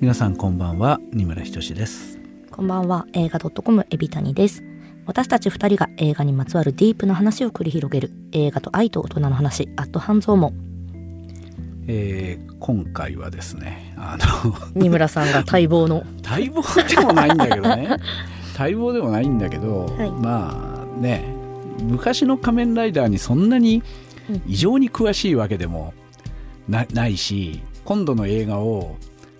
皆さんこんばんは。二村ひとしです。こんばんは。映画 .com エビタニです。私たち二人が映画にまつわるディープな話を繰り広げる。映画と愛と大人の話。アット半蔵門。えー、今回はですねあの 二村さんが待望の。待望でもないんだけどね。待望でもないんだけど、はい、まあね昔の仮面ライダーにそんなに異常に詳しいわけでもなないし今度の映画を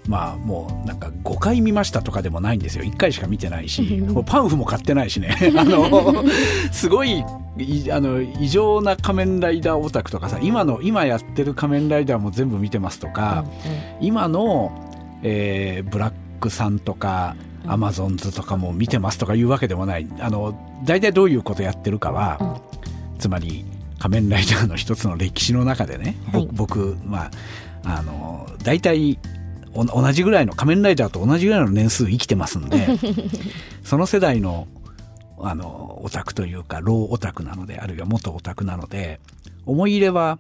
まあもうなんか5回見ましたとかでもないんですよ。1回しか見てないしもうパンフも買ってないしね。あのすごいあの異常な仮面ライダーオタクとかさ今の今やってる仮面ライダーも全部見てますとか、今の、えー、ブラックさんとかアマゾンズとかも見てますとかいうわけでもない。あの大体どういうことやってるかは、つまり仮面ライダーの一つの歴史の中でね、はい、僕まああの大体同じぐらいの仮面ライダーと同じぐらいの年数生きてますんで その世代のあのオタクというかローオタクなのであるいは元オタクなので思い入れは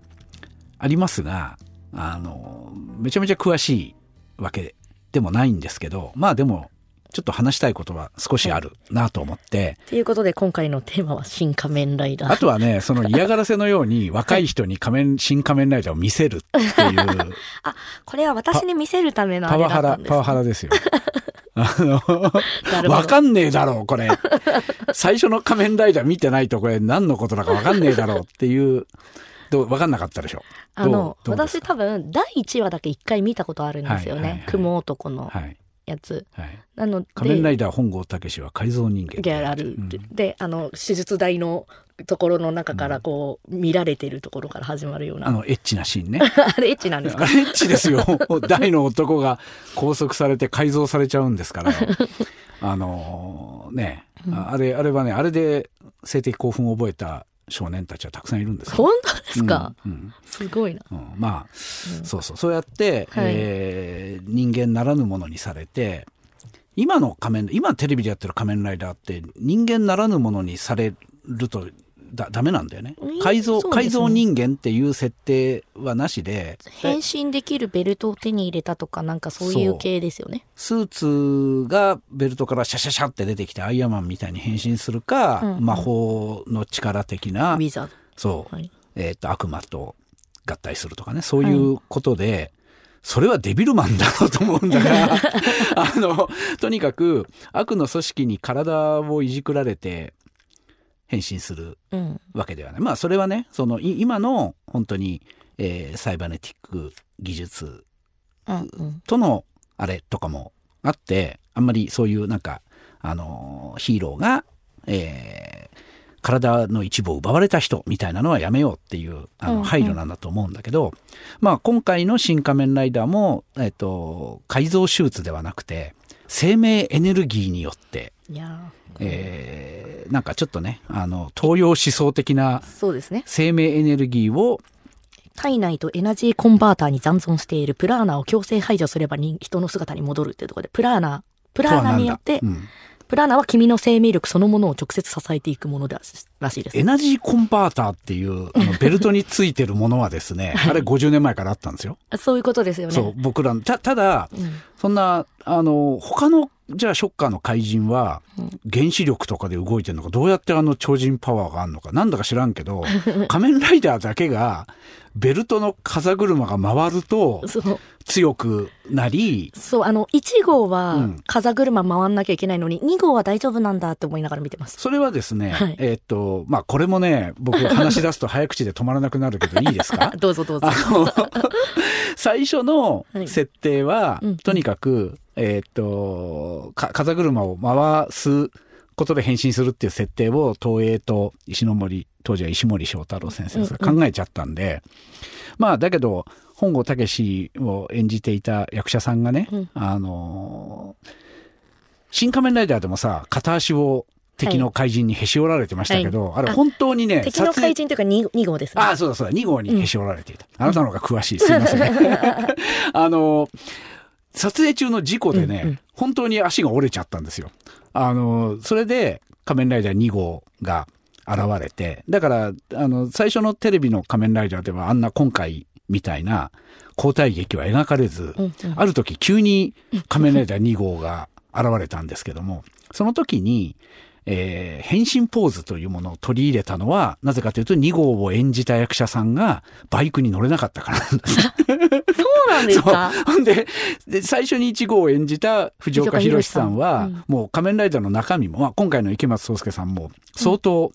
ありますがあのめちゃめちゃ詳しいわけでもないんですけどまあでもちょっと話したいことは少しあるなと思って。ということで今回のテーマは新仮面ライダー。あとはね、その嫌がらせのように若い人に仮面、新仮面ライダーを見せるっていう。あ、これは私に見せるためのパワハラ、パワハラですよ。あの、わかんねえだろう、これ。最初の仮面ライダー見てないとこれ何のことだかわかんねえだろうっていう。どう分かんなかったでしょあの私多分第1話だけ1回見たことあるんですよね、はいはいはい、雲男の。はいやつ、はい、なので仮面ライダー本郷武は改造人間である、うん、であの手術台のところの中からこう、見られてるところから始まるような。あのエッチなシーンね。あれエッチなんですか？エッチですよ。大の男が拘束されて改造されちゃうんですから。あのね、うん、あれあれはねあれで性的興奮を覚えた少年たちはたくさんいるんです本当ですか、うんうん、すごいな、うん、まあ、そうそう。そうやって、はい、えー、人間ならぬものにされて今の仮面今テレビでやってる仮面ライダーって人間ならぬものにされるとだダメなんだよね。改造、ね、改造人間っていう設定はなしで。変身できるベルトを手に入れたとかなんかそういう系ですよね。スーツがベルトからシャシャシャって出てきてアイアンマンみたいに変身するか、うんうん、魔法の力的なウィザード。そう、はい、えっ、ー、と悪魔と合体するとかねそういうことで、はい。それはデビルマンだろうと思うんだから あのとにかく悪の組織に体をいじくられて変身するわけではない、うん、まあそれはねその今の本当に、えー、サイバネティック技術とのあれとかもあってあんまりそういうなんかあのヒーローが、えー、体の一部を奪われた人みたいなのはやめようっていうあの配慮なんだと思うんだけど、うんうん、まあ今回の「新仮面ライダーも」えっと、改造手術ではなくて生命エネルギーによってえー、なんかちょっとねあの東洋思想的な生命エネルギーを体内とエナジーコンバーターに残存しているプラーナを強制排除すれば人の姿に戻るっていうところでプラーナプラーナによって、うん、プラーナは君の生命力そのものを直接支えていくものだらしいです。エナジーコンバーターっていうあのベルトについてるものはですね、あれ50年前からあったんですよ。そういうことですよね。そう、僕らた、ただ、うん、そんな、あの、他のじゃあショッカーの怪人は原子力とかで動いてるのかどうやってあの超人パワーがあるのかなんだか知らんけど 仮面ライダーだけがベルトの風車が回ると強くなりそうあの1号は風車回んなきゃいけないのに、うん、2号は大丈夫なんだって思いながら見てます。それはですね、はい、えー、っとまあこれもね僕話し出すと早口で止まらなくなるけどいいですか？どうぞどうぞ。最初の設定は、はいうん、とにかくえっ、と、風車を回すことで変身するっていう設定を東映と石森、当時は石森章太郎先生が考えちゃったんで、うんうん、まあだけど、本郷武を演じていた役者さんがね、うん、あの新仮面ライダーでもさ、片足を敵の怪人にへし折られてましたけど、はい、あれ本当にね、敵の怪人というか 2, 2号ですね。ああ、そうだそうだ、2号にへし折られていた。うん、あなたの方が詳しい。すいません。あの、撮影中の事故でね、うんうん、本当に足が折れちゃったんですよ。あの、それで仮面ライダー2号が現れて、だから、あの、最初のテレビの仮面ライダーではあんな今回みたいな交代劇は描かれず、うんうん、ある時急に仮面ライダー2号が現れたんですけども、その時に、えー、変身ポーズというものを取り入れたのは、なぜかというと2号を演じた役者さんがバイクに乗れなかったから。なんです。そうなんですか？ほんでで、最初に1号を演じた藤岡弘さんは、ん。うん、もう仮面ライダーの中身も、まあ、今回の池松壮亮さんも相当、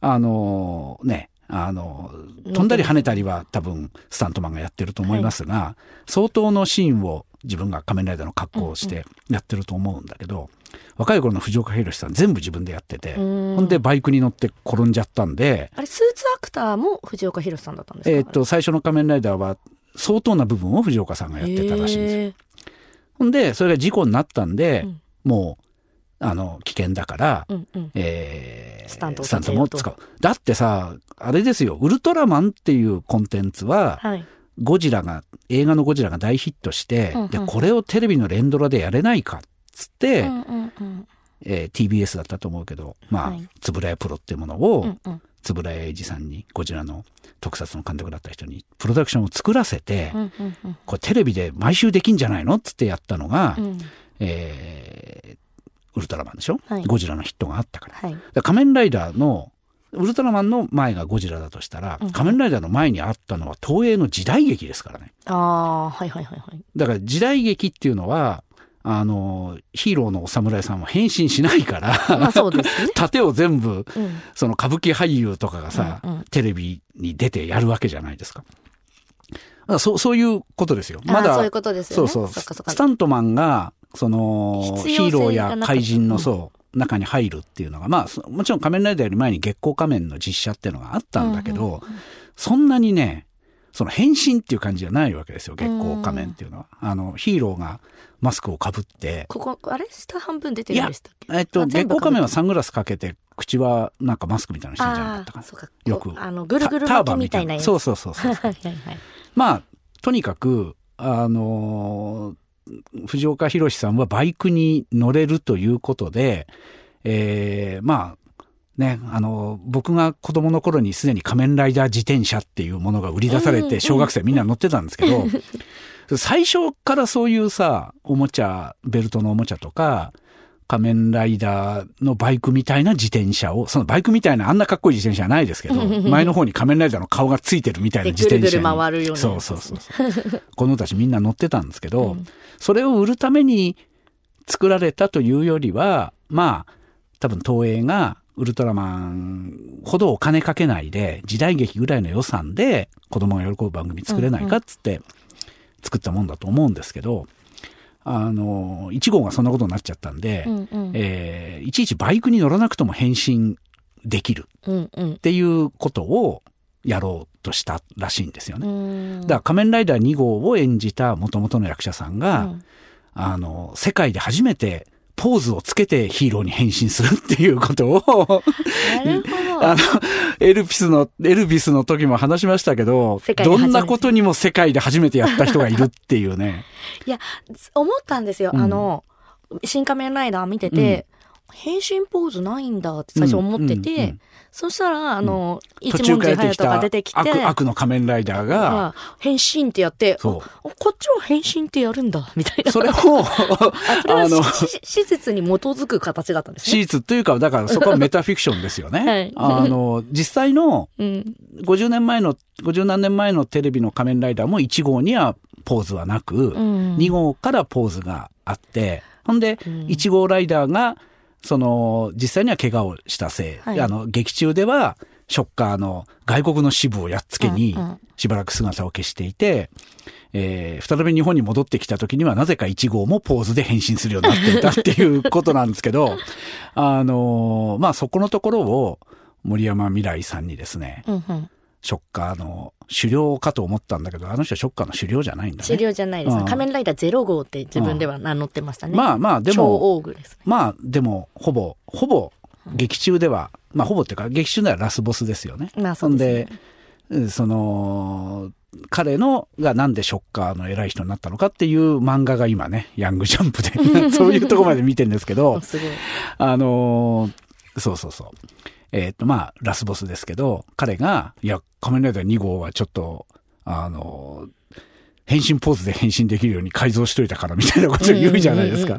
うん、あのね、あの、飛んだり跳ねたりは多分スタントマンがやってると思いますが、はい、相当のシーンを自分が仮面ライダーの格好をしてやってると思うんだけど、若い頃の藤岡弘さん全部自分でやってて、ほんでバイクに乗って転んじゃったんで。あれ、スーツアクターも藤岡弘さんだったんですか？えっと、最初の仮面ライダーは相当な部分を藤岡さんがやってたらしいんですよ。ほんで、それが事故になったんで、うん、もう、あの、危険だから、うんうん、えー、スタントスタントも使う。だってさ、あれですよ、ウルトラマンっていうコンテンツは、はい、ゴジラが、映画のゴジラが大ヒットして、うんうん、で、これをテレビの連ドラでやれないかっつって、うんうんうん。えー、TBS だったと思うけど、まあ、円谷プロっていうものを、円谷英二さんに、ゴジラの特撮の監督だった人に、プロダクションを作らせて、うんうんうん、これテレビで毎週できんじゃないの？っつってやったのが、うん、えー、ウルトラマンでしょ、はい、ゴジラのヒットがあったから。はい、から仮面ライダーのウルトラマンの前がゴジラだとしたら、うん、仮面ライダーの前にあったのは東映の時代劇ですからね。ああ、はいはいはいはい。だから時代劇っていうのは、あの、ヒーローのお侍さんは変身しないから、まあそうですね、盾を全部、うん、その歌舞伎俳優とかがさ、テレビに出てやるわけじゃないですか。そうそういうことですよ。まだそういうことですよね。そうそう。スタントマンがそのヒーローや怪人のそう、中に入るっていうのがまあもちろん仮面ライダーより前に月光仮面の実写っていうのがあったんだけど、そんなにねその変身っていう感じじゃないわけですよ月光仮面っていうのは。あのヒーローがマスクをかぶって。ここあれ下半分出てるんでしたっけ？えっと月光仮面はサングラスかけて口はなんかマスクみたいなのしてんじゃなかったかな。よく。あのぐるぐる巻きみたいなやつ。そうそうそうそうはい、まあとにかくあのー藤岡弘さんはバイクに乗れるということで、えー、まあ、ね、あの、僕が子供の頃にすでに仮面ライダー自転車っていうものが売り出されて、小学生みんな乗ってたんですけど、最初からそういうさ、おもちゃ、ベルトのおもちゃとか、仮面ライダーのバイクみたいな自転車を、そのバイクみたいなあんなかっこいい自転車はないですけど、前の方に仮面ライダーの顔がついてるみたいな自転車に。ぐるぐる回るような。そうそうそうそう。子供たちみんな乗ってたんですけど、うん、それを売るために作られたというよりは、まあ、多分東映がウルトラマンほどお金かけないで、時代劇ぐらいの予算で子供が喜ぶ番組作れないかっつって作ったもんだと思うんですけど、あの、1号がそんなことになっちゃったんで、うんうん、えー、いちいちバイクに乗らなくとも変身できるっていうことをやろうとしたらしいんですよね。だから仮面ライダー2号を演じた元々の役者さんが、うん、あの、世界で初めてポーズをつけてヒーローに変身するっていうことを。あの、エルピスの、エルビスの時も話しましたけど、どんなことにも世界で初めてやった人がいるっていうね。いや、思ったんですよ。うん、あの、新仮面ライダー見てて、うん変身ポーズないんだって最初思ってて、うんうんうん、そしたら、あの、うん、一文字隼人が出てきて悪、悪の仮面ライダーが、変身ってやって、こっちは変身ってやるんだ、みたいな。それを、あの、史実に基づく形だったんですね。史実というか、だからそこはメタフィクションですよね。はい、あの、実際の、50年前の、50何年前のテレビの仮面ライダーも1号にはポーズはなく、うん、2号からポーズがあって、ほんで、1号ライダーが、その、実際には怪我をしたせい、はい、あの、劇中では、ショッカーの外国の支部をやっつけに、しばらく姿を消していて、えー、再び日本に戻ってきた時にはなぜか1号もポーズで変身するようになっていたっていうことなんですけど、あのー、まあ、そこのところを森山未来さんにですね、うんうんショッカーの狩猟かと思ったんだけど、あの人はショッカーの狩猟じゃないんだね。狩猟じゃないです、うん、仮面ライダーゼロ号って自分では名乗ってましたね。まあまあ、でも、ね、まあ、でも、ほぼ、ほぼ、劇中では、まあ、ほぼっていうか、劇中ではラスボスですよね。まあ、そうです、ね、その、彼のがなんでショッカーの偉い人になったのかっていう漫画が今ね、ヤングジャンプで そういうとこまで見てるんですけど、あの、そうそうそう。えっ、と、まあ、ラスボスですけど、彼が、いや、仮面ライダー2号はちょっと、あの、変身ポーズで変身できるように改造しといたからみたいなことを言うじゃないですか。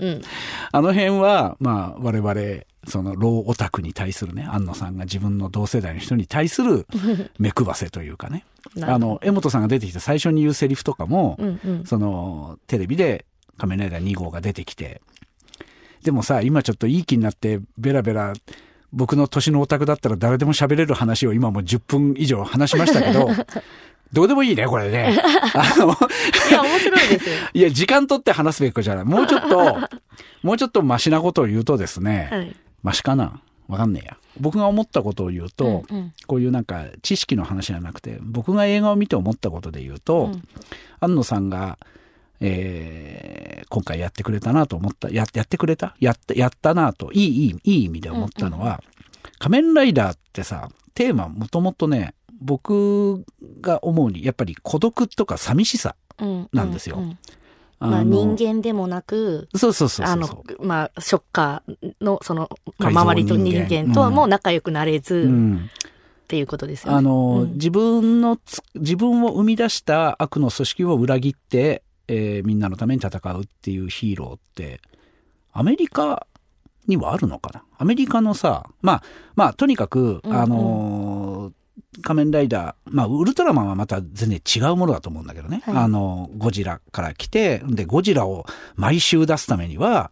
あの辺は、まあ、我々、その、ローオタクに対するね、安野さんが自分の同世代の人に対する 目配せというかね。あの、江本さんが出てきた最初に言うセリフとかも、うんうん、その、テレビで仮面ライダー2号が出てきて、でもさ、今ちょっといい気になって、ベラベラ、僕の年のオタクだったら誰でも喋れる話を今も10分以上話しましたけど、どうでもいいね、これね。あ のいや、面白いですよ。いや、時間取って話すべきじゃない。もうちょっと、もうちょっとマシなことを言うとですね、はい、マシかな？わかんねえや。僕が思ったことを言うと、うんうん、こういうなんか知識の話じゃなくて、僕が映画を見て思ったことで言うと、うん、安野さんが、えー、今回やってくれたなと思った、ややってくれた？やった、やったなと、いい、いい、いい意味で思ったのは、うんうん、仮面ライダーってさ、テーマもともとね、僕が思うに、やっぱり孤独とか寂しさなんですよ。うんうんうん。まあ、人間でもなく、そうそうそうあの、まあ、ショッカーの、その、まあ、周りと人間とはもう仲良くなれず、うん、っていうことですよね。あの、うん、自分の、自分を生み出した悪の組織を裏切って、えー、みんなのために戦うっていうヒーローって、アメリカにはあるのかな？アメリカのさ、まあ、まあ、とにかく、あの仮面ライダー、まあ、ウルトラマンはまた全然違うものだと思うんだけどね。はい、あの、ゴジラから来て、で、ゴジラを毎週出すためには、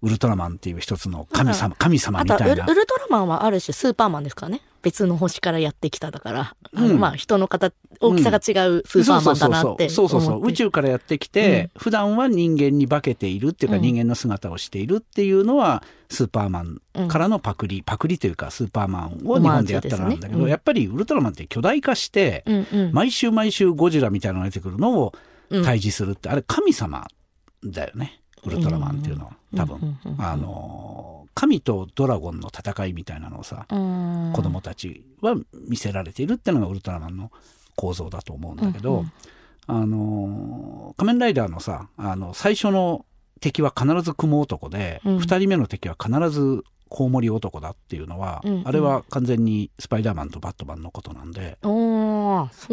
ウルトラマンっていう一つの神様、神様みたいな。ウルトラマンはある種スーパーマンですからね。別の星からやってきただから、うん、まあ人の形、大きさが違うスーパーマンだなってそうそうそう。宇宙からやってきて、うん、普段は人間に化けているっていうか、人間の姿をしているっていうのは、スーパーマンからのパクリ、パクリというかスーパーマンを日本でやったらなんだけど、やっぱりウルトラマンって巨大化して、毎週毎週ゴジラみたいなのが出てくるのを退治するって、あれ神様だよね。ウルトラマンっていうの。は多分、あの神とドラゴンの戦いみたいなのをさ子供たちは見せられているっていうのがウルトラマンの構造だと思うんだけど、あの仮面ライダーのさあの最初の敵は必ず雲男で、うん、2人目の敵は必ずコウモリ男だっていうのは、うんうん、あれは完全にスパイダーマンとバットマンのことなんで、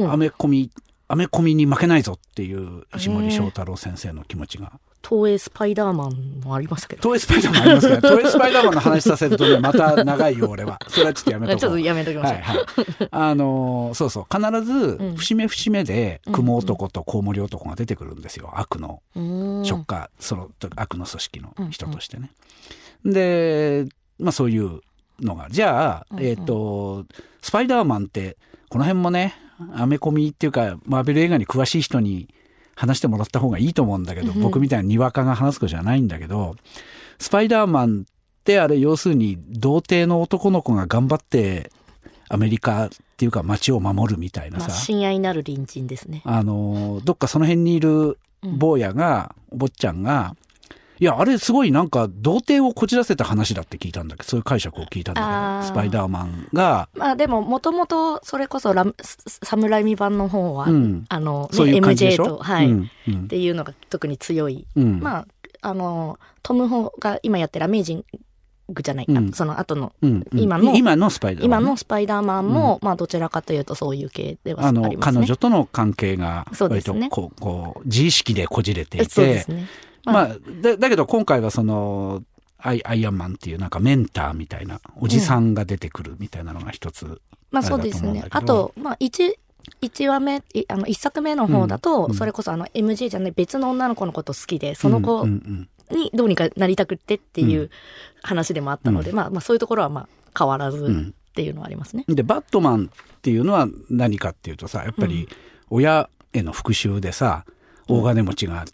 アメコミアメコミに負けないぞっていう石森章太郎先生の気持ちが東映スパイダーマンもありましたけど。東映スパイダーマンありますけど、東映スパイダーマンの話させるとね、また長いよ、俺は。それはちょっとやめとこう。ちょっとやめときましょう。はいはい。あのー、そうそう、必ず、節目節目で、雲男とコウモリ男が出てくるんですよ。悪の、ショッカー、その、悪の組織の人としてね。で、まあそういうのが。じゃあ、えっ、ー、と、スパイダーマンって、この辺もね、アメコミっていうか、マーベル映画に詳しい人に、話してもらった方がいいと思うんだけど、僕みたいなにわかが話すことじゃないんだけど、スパイダーマンってあれ要するに童貞の男の子が頑張ってアメリカっていうか街を守るみたいなさ。親愛なる隣人ですね。あの、どっかその辺にいる坊やが、お坊ちゃんが、いや、あれすごいなんか、童貞をこじらせた話だって聞いたんだけど、そういう解釈を聞いたんだけど、スパイダーマンが。まあでも、もともと、それこそラ、サムライミ版の方は、うん、あの、ね、MJ と、はい、うん。うん、っていうのが特に強い。まあ、あの、トム・ホが今やってるアメージングじゃない、うん、その後の、今の、今のスパイダーマン、今のスパイダーマンも、まあどちらかというとそういう系ではありますね。彼女との関係が、割とこう、こう、自意識でこじれていて、そうですね。まあ、だだけど今回はそのアイアイアンマンっていうなんかメンターみたいなおじさんが出てくるみたいなのが一つ、うん、まあそうですね。あとまあ一1話目あの1作目の方だと、うん、それこそあの MJ じゃない別の女の子のこと好きでその子にどうにかなりたくってっていう話でもあったので、うん、まあ、まあそういうところはまあ変わらずっていうのはありますね。でバットマンっていうのは何かっていうとさやっぱり親への復讐でさ、大金持ちが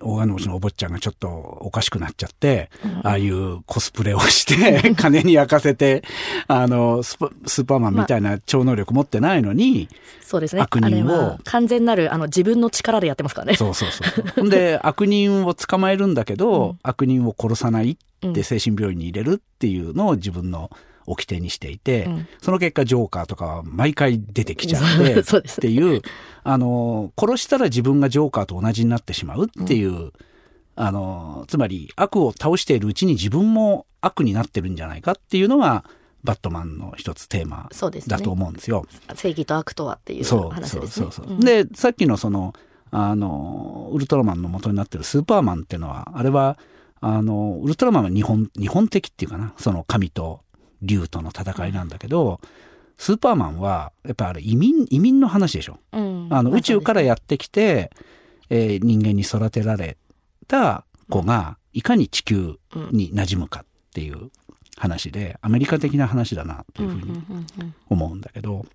大金持ちのお坊ちゃんがちょっとおかしくなっちゃって、うん、ああいうコスプレをして金に焼かせて、あのス、スーパーマンみたいな超能力持ってないのに、まあ、そうですね。悪人を。完全なる、あの、自分の力でやってますからね。そうそうそう。で、悪人を捕まえるんだけど、うん、悪人を殺さないって精神病院に入れるっていうのを自分の、掟にしていて、うん、その結果ジョーカーとかは毎回出てきちゃって っていう、あの、殺したら自分がジョーカーと同じになってしまうっていう、うん、あの、つまり悪を倒しているうちに自分も悪になってるんじゃないかっていうのが、バットマンの一つテーマだと思うんですよ。すね、正義と悪とはっていう話ですね。そうそうそう。でさっきのそのあのウルトラマンの元になってるスーパーマンっていうのはあれはあのウルトラマンは日本日本的っていうかなその神と竜との戦いなんだけど、スーパーマンはやっぱあれ移民移民の話でしょ？うん、あの宇宙からやってきて、えー、人間に育てられた子がいかに地球に馴染むかっていう話でアメリカ的な話だなというふうに思うんだけど。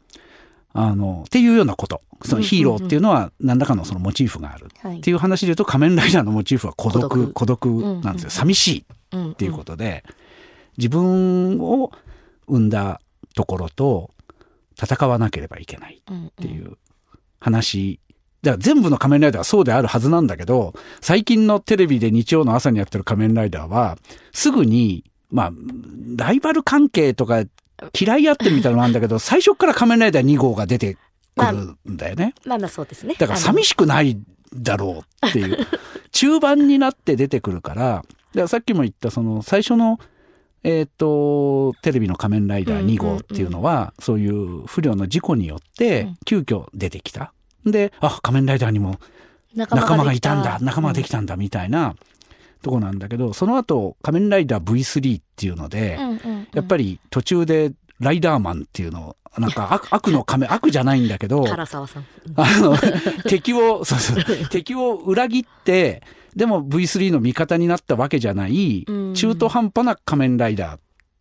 あのっていうようなこと。そのヒーローっていうのは何らかのそのモチーフがある。っていう話で言うと仮面ライダーのモチーフは孤独。孤独。なんですよ。寂しいっていうことで自分を生んだところと戦わなければいけないっていう話だから全部の仮面ライダーはそうであるはずなんだけど最近のテレビで日曜の朝にやってる仮面ライダーはすぐにまあライバル関係とか嫌い合ってるみたいなのなんだけど、最初から仮面ライダー2号が出てくるんだよね。まあ、まあそうですね。だから寂しくないだろうっていう。中盤になって出てくるから、からさっきも言ったその最初のえっ、ー、と、テレビの仮面ライダー2号っていうのは、そういう不慮の事故によって、急遽出てきた。で、あ、仮面ライダーにも仲間がいたんだ、仲間ができたんだ、みたいなとこなんだけど、その後、仮面ライダー V3 っていうので、やっぱり途中でライダーマンっていうのをなんか悪悪の仮面悪じゃないんだけど唐沢さん、あの敵をそうそう敵を裏切ってでも V3 の味方になったわけじゃない中途半端な仮面ライダーっ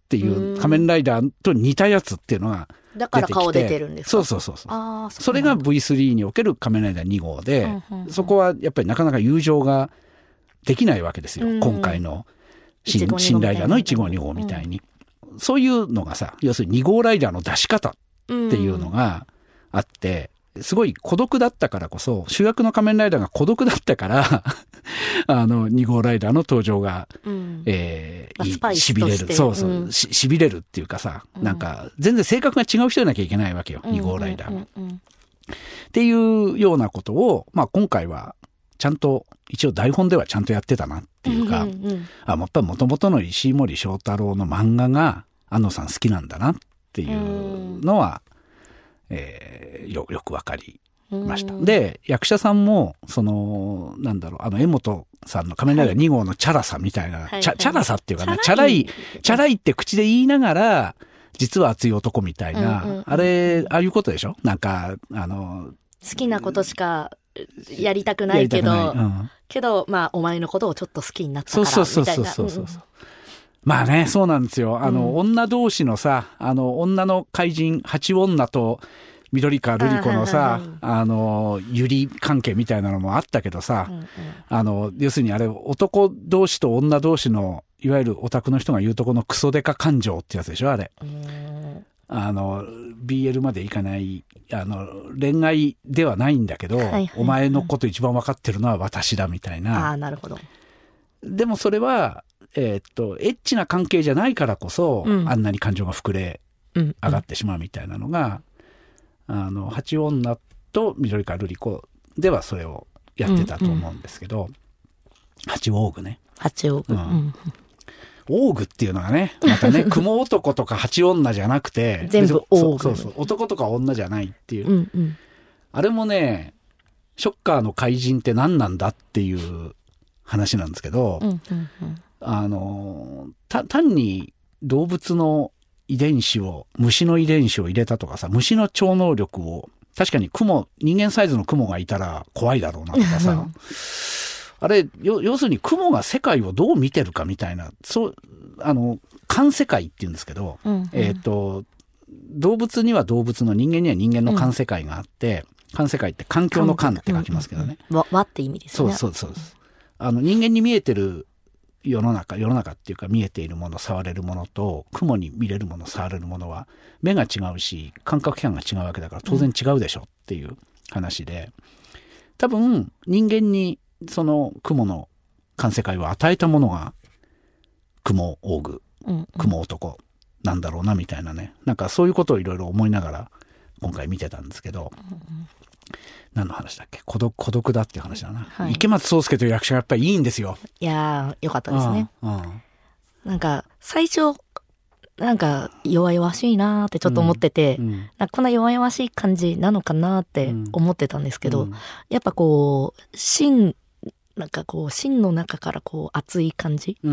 ていう仮面ライダーと似たやつっていうのがだから顔出てるんですそうそうそうそう。それが V3 における仮面ライダー2号で、そこはやっぱりなかなか友情ができないわけですよ、今回の新新ライダーの1号2号みたいに、そういうのがさ要するに2号ライダーの出し方っていうのがあって、すごい孤独だったからこそ主役の仮面ライダーが孤独だったから あの2号ライダーの登場が、うん、えー、しびれる。そうそう、うん、ししびれるっていうかさ、うん、なんか全然性格が違う人でなきゃいけないわけよ、うん、2号ライダーが。っていうようなことを、まあ、今回はちゃんと一応台本ではちゃんとやってたなっていうか、うんうんうん、あやっぱりもともとの石井森章太郎の漫画が安野さん好きなんだなっていうのは、えー、よよくわかりました。で役者さんもそのなんだろうあの江本さんの「仮面ライダー2号」のチャラさみたいな、はい、チャチャラさっていうかねチャラいチャラいって口で言いながら実は熱い男みたいな、うんうんうん、あれああいうことでしょ？なんかあの好きなことしかやりたくないけど、うん、けどまあお前のことをちょっと好きになったからみたいな。そうそうそう。そうそう。まあね、そうなんですよ。あの、うん、女同士のさ、あの、女の怪人、八女と、緑川瑠璃子のさ、あの、ゆり関係みたいなのもあったけどさ、うんうん、あの、要するにあれ、男同士と女同士の、いわゆるオタクの人が言うとこのクソデカ感情ってやつでしょ、あれ。あの、BL までいかない、あの、恋愛ではないんだけど、はいはいはい、お前のこと一番分かってるのは私だみたいな。あなるほど。でもそれは、えー、っとエッチな関係じゃないからこそ、うん、あんなに感情が膨れ上がってしまうみたいなのが、あの八女と緑川瑠璃子ではそれをやってたと思うんですけど、八オーグね。八オーグ、うん、オーグっていうのがねまたね 雲男とか八女じゃなくて全部オーグそうそう男とか女じゃないっていう、うんうん、あれもねショッカーの怪人って何なんだっていう話なんですけど、あの単に動物の遺伝子を虫の遺伝子を入れたとかさ虫の超能力を確かに雲人間サイズの雲がいたら怖いだろうなとかさ。あれ要するに雲が世界をどう見てるかみたいなそうあの観世界っていうんですけど、うんうん、えっ、ー、と動物には動物の人間には人間の観世界があって、うん、観世界って環境の観って書きますけどね。和、うん、って意味ですね。そうそうそう。あの人間に見えてる世の中世の中っていうか見えているもの触れるものと雲に見れるもの触れるものは目が違うし感覚器官が違うわけだから当然違うでしょっていう話で。多分人間にその雲の観世界を与えたものが雲オーグ雲男なんだろうなみたいなね。なんかそういうことをいろいろ思いながら今回見てたんですけど、何の話だっけ？孤独孤独だっていう話だな、はい、池松壮亮という役者がやっぱりいいんですよ。いやよかったですね、うん、なんか最初なんか弱々しいなってちょっと思ってて、うんうん、こんな弱々しい感じなのかなって思ってたんですけど、うん、やっぱこう芯なんかこう芯の中からこう熱い感じっ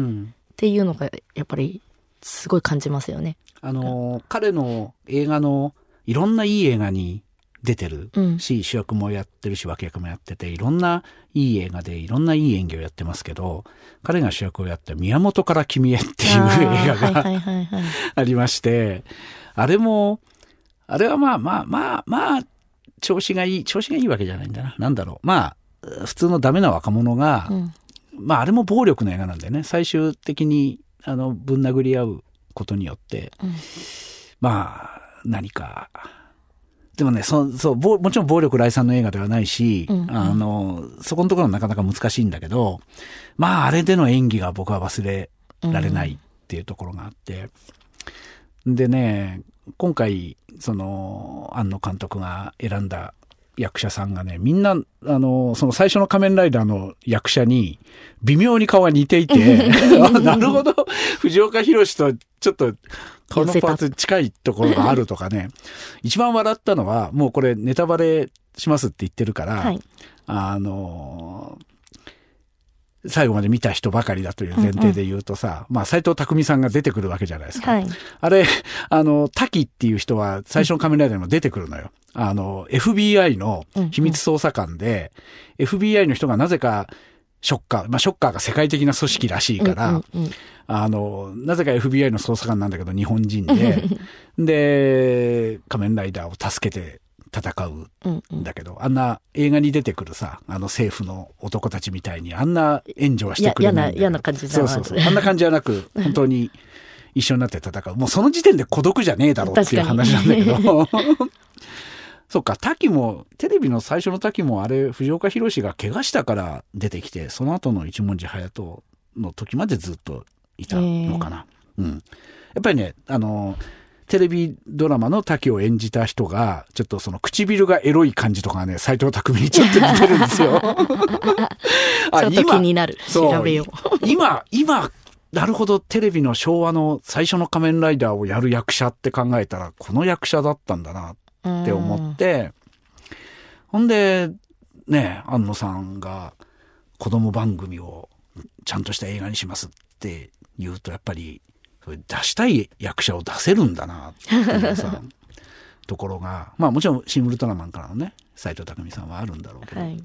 ていうのがやっぱりすごい感じますよね。あの彼の映画のいろんないい映画に出てるし、うん、主役もやってるし脇役もやってていろんないい映画でいろんないい演技をやってますけど彼が主役をやった「宮本から君へ」っていう映画がありましてあれもあれはまあまあまあまあ調子がいい調子がいいわけじゃないんだな。何だろう。まあ普通のダメな若者が、うん、まああれも暴力の映画なんだよね。最終的にあのぶん殴り合うことによって、うん、まあ何かでもねそそうもちろん暴力来産の映画ではないし、うんうん、あのそこのところはなかなか難しいんだけどまああれでの演技が僕は忘れられないっていうところがあって、うん、でね今回その庵野監督が選んだ役者さんがねみんなあのその最初の「仮面ライダー」の役者に微妙に顔が似ていて なるほど。藤岡弘とちょっと顔のパーツ近いところがあるとかね。一番笑ったのはもうこれネタバレしますって言ってるから、はい、あの最後まで見た人ばかりだという前提で言うとさ、うんうん、まあ斎藤工さんが出てくるわけじゃないですか。はい、あれ、あの、滝っていう人は最初の仮面ライダーにも出てくるのよ。あの、FBI の秘密捜査官で、うん。うん、FBI の人がなぜかショッカー、まあショッカーが世界的な組織らしいから、うんうんうん、あの、なぜか FBI の捜査官なんだけど日本人で、で、仮面ライダーを助けて戦うんだけど、うんうん、あんな映画に出てくるさ、あの政府の男たちみたいにあんな援助はしてくれない嫌な感じそうそうそう。あんな感じじゃなく、本当に一緒になって戦う。もうその時点で孤独じゃねえだろうっていう話なんだけど。そっか、滝も、テレビの最初の滝もあれ、藤岡弘が怪我したから出てきて、その後の一文字隼人の時までずっといたのかな。うん。やっぱりね、あの、テレビドラマの滝を演じた人が、ちょっとその唇がエロい感じとかね、斎藤工にちょっと似てるんですよ。あちょっと気になる。調べよう。今、今、なるほど、テレビの昭和の最初の仮面ライダーをやる役者って考えたら、この役者だったんだなって思って、ほんで、ね、安野さんが子供番組をちゃんとした映画にしますって言うと、やっぱり、出したい役者を出せるんだなっていうさ、ところが、まあもちろん、シン・ウルトラマンからのね、斎藤工さんはあるんだろうけど、はい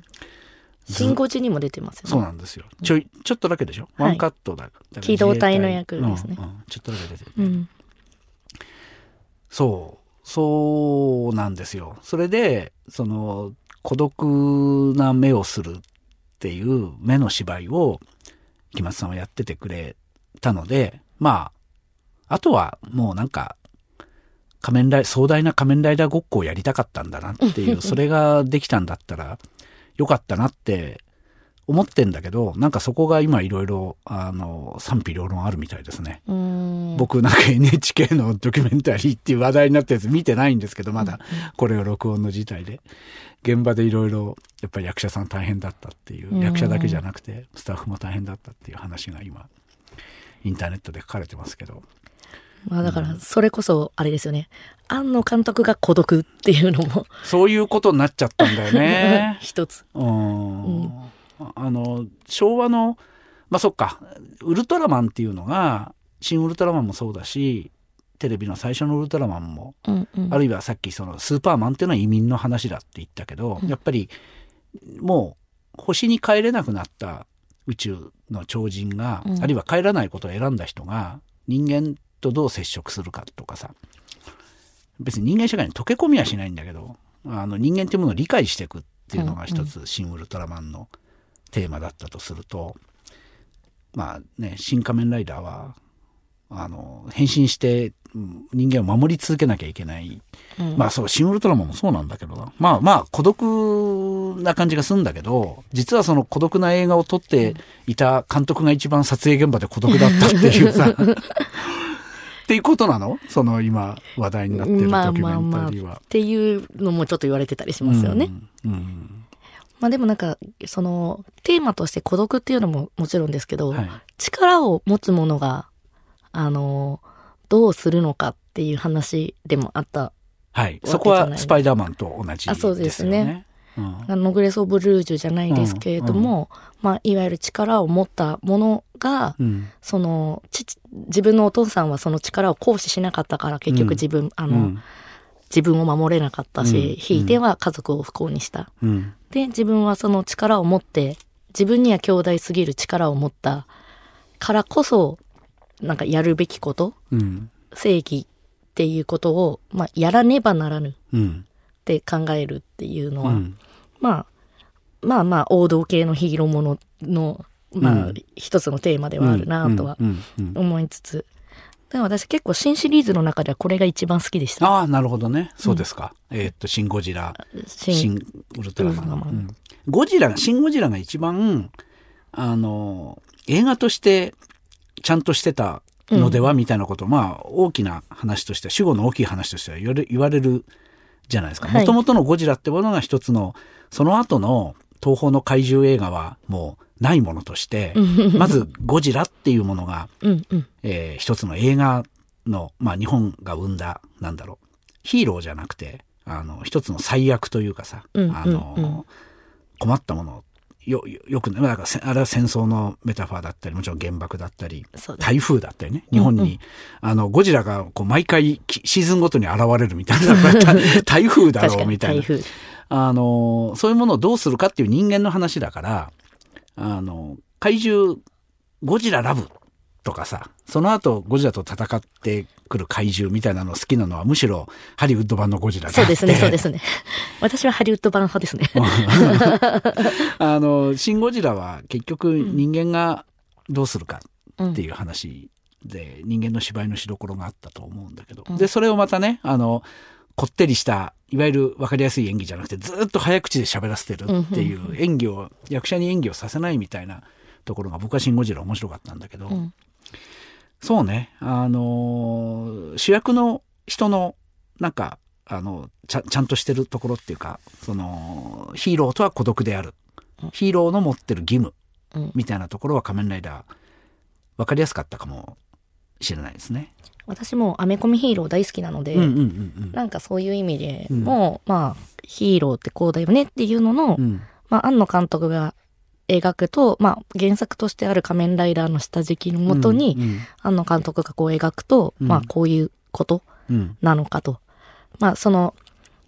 シンゴジにも出てますよね。そうなんですよ。ちょい、ちょっとだけでしょ、ワンカットだ。機動隊の役ですね、うんうん。ちょっとだけ出てる、ね、うん、そう。そうなんですよ。それで、その、孤独な目をするっていう目の芝居を、木松さんはやっててくれたので、まあ、あとはもうなんか、仮面ライ壮大な仮面ライダーごっこをやりたかったんだなっていう、それができたんだったらよかったなって思ってんだけど、なんかそこが今いろいろ、あの、賛否両論あるみたいですね。僕なんか NHK のドキュメンタリーっていう話題になったやつ見てないんですけど、まだこれを録音の事態で。現場でいろいろ、やっぱり役者さん大変だったっていう、役者だけじゃなくて、スタッフも大変だったっていう話が今、インターネットで書かれてますけど。まあだから、それこそ、あれですよね。庵野監督が孤独っていうのも。そういうことになっちゃったんだよね。一つ。うん。あの昭和のまあそっか。ウルトラマンっていうのが新ウルトラマンもそうだしテレビの最初のウルトラマンも、うんうん、あるいはさっきそのスーパーマンっていうのは移民の話だって言ったけど、うん、やっぱりもう星に帰れなくなった宇宙の超人が、うん、あるいは帰らないことを選んだ人が人間とどう接触するかとかさ。別に人間社会に溶け込みはしないんだけどあの人間っていうものを理解していくっていうのが一つ、新ウルトラマンのテーマだったとするとまあね「新仮面ライダーは」あの変身して人間を守り続けなきゃいけない、うん、まあそう「シン・ウルトラマン」もそうなんだけどな。まあまあ孤独な感じがするんだけど実はその孤独な映画を撮っていた監督が一番撮影現場で孤独だったっていうさ。っていうことなの？その今話題になってるドキュメンタリーは。まあまあまあ、っていうのもちょっと言われてたりしますよね。うん、うんまあでもなんか、その、テーマとして孤独っていうのももちろんですけど、はい、力を持つものが、あの、どうするのかっていう話でもあったはい。そこはスパイダーマンと同じですよね。あそうですね。うん、ノグレス・オブ・ルージュじゃないですけれども、うん。うん、まあ、いわゆる力を持ったものが、うん、その自分のお父さんはその力を行使しなかったから結局自分、あの、自分を守れなかったし、ひいては家族を不幸にした。で自分はその力を持って自分には強大すぎる力を持った。からこそなんかやるべきこと、正義っていうことを、まあ、やらねばならぬ。って考えるっていうのは、うん、まあまあまあ王道系のヒーローものの、まあ、一つのテーマではあるなとは思いつつ。でも私結構新シリーズの中ではこれが一番好きでした。ああ、なるほどね。そうですか。うん、えー、っと、シン・ゴジラ、シン・ウルトラマン。うん、ゴジラ、シン・ゴジラが一番、あの、映画としてちゃんとしてたのでは、みたいなこと、まあ大きな話としては主語の大きい話としては言われ言われるじゃないですか。もともとのゴジラってものが一つのその後の東宝の怪獣映画はもうないものとしてまずゴジラっていうものが、うんうん、えー、一つの映画の、まあ、日本が生んだなんだろうヒーローじゃなくてあの一つの最悪というかさ、うんうんうん、あの困ったものよよくねだからあれは戦争のメタファーだったりもちろん原爆だったり台風だったりね日本に、うんうん、あのゴジラがこう毎回シーズンごとに現れるみたいな 台風だろうみたいな。あのそういうものをどうするかっていう人間の話だからあの怪獣ゴジララブとかさその後ゴジラと戦ってくる怪獣みたいなの好きなのはむしろハリウッド版のゴジラそうですねそうですね。私はハリウッド版派ですね。あのシン・ゴジラは結局人間がどうするかっていう話で、人間の芝居のしどころがあったと思うんだけど、うん、でそれをまたねあのこってりしたいわゆる分かりやすい演技じゃなくてずっと早口で喋らせてるっていう演技を役者に演技をさせないみたいなところが僕は「シン・ゴジラ」面白かったんだけど、うん、そうね。あの主役の人のなんかあのちゃちゃんとしてるところっていうかそのヒーローとは孤独である、うん、ヒーローの持ってる義務みたいなところは仮面ライダー分かりやすかったかもしれないですね。私もアメコミヒーロー大好きなので、うんうんうんうん、なんかそういう意味でも、うん、まあヒーローってこうだよねっていうのの、うん、まあ庵野監督が描くと、まあ、原作としてある仮面ライダーの下敷きのもとに、うんうん、庵野監督がこう描くと、うん、まあ、こういうことなのかと。うん、まあ、その、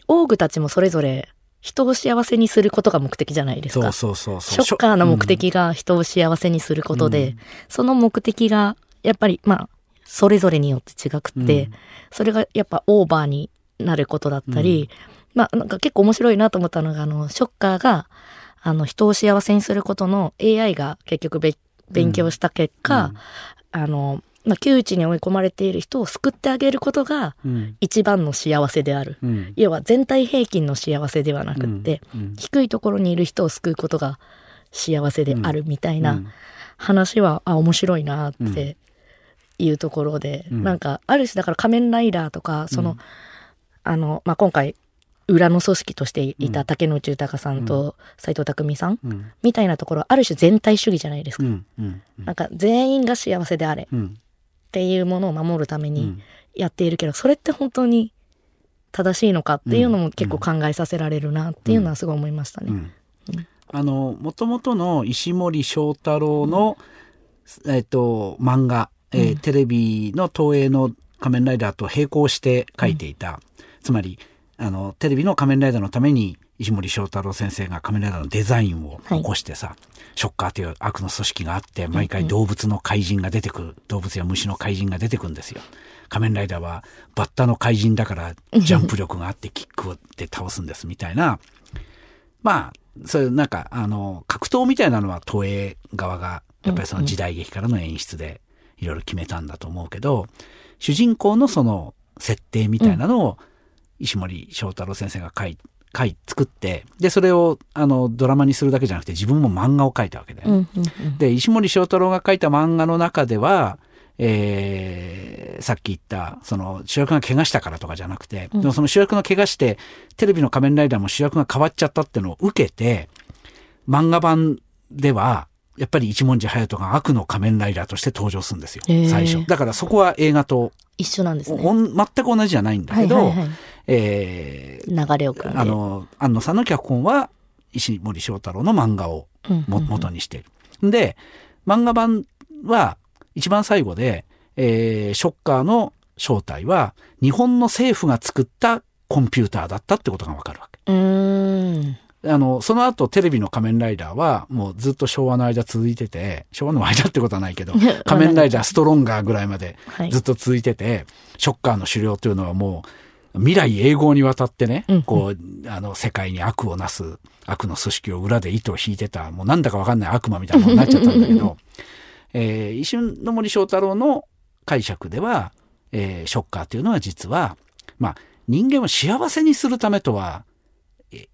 オーグたちもそれぞれ人を幸せにすることが目的じゃないですか。そうそうそう。ショッカーの目的が人を幸せにすることで、うん、その目的が、やっぱり、まあ、それぞれによって違くて、うん、それがやっぱオーバーになることだったり、まあ、なんか結構面白いなと思ったのが、あの、ショッカーが、あの、人を幸せにすることの AI が結局勉強した結果、うん、あの、まあ、窮地に追い込まれている人を救ってあげることが一番の幸せである。うん、要は全体平均の幸せではなくって、うん、低いところにいる人を救うことが幸せであるみたいな話は、あ、面白いなっていうところで、なんか、ある種だから仮面ライダーとか、その、あの、まあ、今回裏の組織としていた竹野内豊さんと斎藤工さん、みたいなところある種全体主義じゃないですか、なんか全員が幸せであれっていうものを守るためにやっているけどそれって本当に正しいのかっていうのも結構考えさせられるなっていうのはすごい思いましたね。あのもともとの石森章太郎の、えっと、漫画、えー、テレビの東映の「仮面ライダー」と並行して書いていた、つまりあのテレビの仮面ライダーのために石森章太郎先生が仮面ライダーのデザインを起こしてさ、はい、ショッカーという悪の組織があって毎回動物の怪人が出てくる、動物や虫の怪人が出てくるんですよ。仮面ライダーはバッタの怪人だからジャンプ力があってキックで倒すんですみたいな。まあそういうなんかあの格闘みたいなのは東映側がやっぱりその時代劇からの演出でいろいろ決めたんだと思うけど主人公のその設定みたいなのを石森章太郎先生が書い書い作ってでそれをあのドラマにするだけじゃなくて自分も漫画を書いたわけだよね。で石森章太郎が書いた漫画の中では、えー、さっき言ったその主役が怪我したからとかじゃなくて、うん、でもその主役が怪我してテレビの仮面ライダーも主役が変わっちゃったっていうのを受けて漫画版ではやっぱり一文字隼人が悪の仮面ライダーとして登場するんですよ、最初。だからそこは映画と一緒なんですね。全く同じじゃないんだけど、はいはいはい、えー、流れを。あの、安野さんの脚本は石森章太郎の漫画をも、元にしている。で、漫画版は一番最後で、えー、ショッカーの正体は日本の政府が作ったコンピューターだったってことがわかるわけ。あの、その後テレビの仮面ライダーはもうずっと昭和の間続いてて、昭和の間ってことはないけど、仮面ライダーストロンガーぐらいまでずっと続いてて、はい、ショッカーの狩猟というのはもう未来永劫にわたってね、うん、こう、あの、世界に悪をなす悪の組織を裏で糸を引いてた、もうなんだかわかんない悪魔みたいなのになっちゃったんだけど、えー、一瞬の森章太郎の解釈では、えー、ショッカーというのは実は、まあ、人間を幸せにするためとは言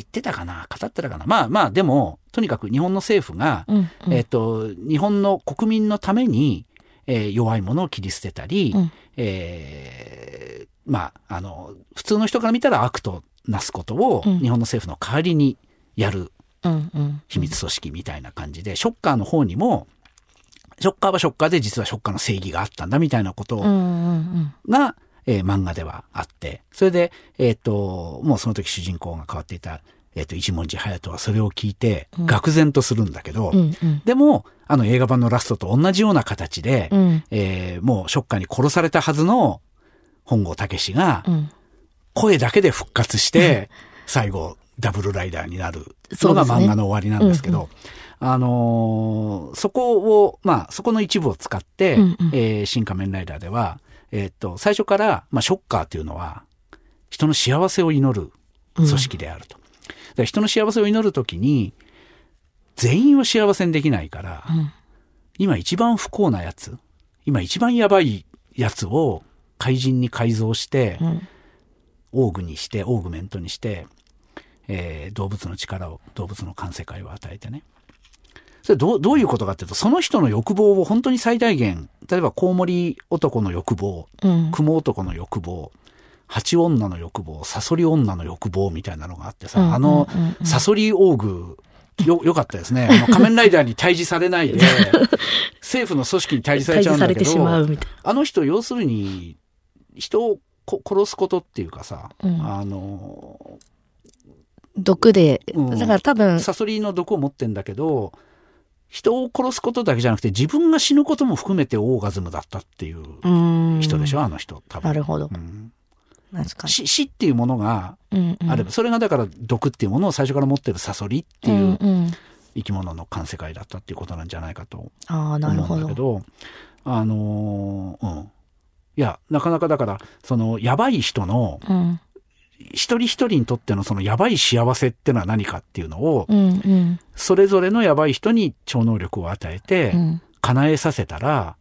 ってたかな？語ってたかな？まあまあでもとにかく日本の政府が、うんうん、えっ、ー、と日本の国民のために、えー、弱いものを切り捨てたり、うん、えー、まああの普通の人から見たら悪となすことを、日本の政府の代わりにやる秘密組織みたいな感じで、ショッカーの方にもショッカーはショッカーで実はショッカーの正義があったんだみたいなことが、えー、漫画ではあって、それで、えっ、ー、と、もうその時主人公が変わっていた、えっ、ー、と、一文字隼人はそれを聞いて、愕然とするんだけど、うんうん、でも、あの映画版のラストと同じような形で、うん、えー、もうショッカーに殺されたはずの本郷武が、声だけで復活して、最後、ダブルライダーになるのが漫画の終わりなんですけど、あのー、そこを、まあ、そこの一部を使って、うんうん、えー、新仮面ライダーでは、えー、っと、最初から、まあ、ショッカーというのは、人の幸せを祈る組織であると。うん、人の幸せを祈るときに、全員を幸せにできないから、うん、今一番不幸なやつ、今一番やばいやつを怪人に改造して、うん、オーグにして、オーグメントにして、えー、動物の力を、動物の感世界を与えてね。それどうどういうことかっていうとその人の欲望を本当に最大限例えばコウモリ男の欲望、うん、雲男の欲望蜂女の欲望サソリ女の欲望みたいなのがあってさ、うんうんうんうん、あのサソリオーグよ、よかったですね。あの仮面ライダーに対峙されないで、政府の組織に対峙されちゃうんだけど、あの人、要するに、人を殺すことっていうかさ、うん、あの、毒で、だから多分。サソリの毒を持ってんだけど、人を殺すことだけじゃなくて自分が死ぬことも含めてオーガズムだったっていう人でしょあの人多分。なるほど。うん。死死っていうものがあれば、うん。うん、それがだから毒っていうものを最初から持ってるサソリっていう生き物の環世界だったっていうことなんじゃないかと思うんだけどあのうん。いやなかなかだからそのやばい人の、うん一人一人にとってのそのやばい幸せってのは何かっていうのを、うんうん、それぞれのやばい人に超能力を与えて、叶えさせたら、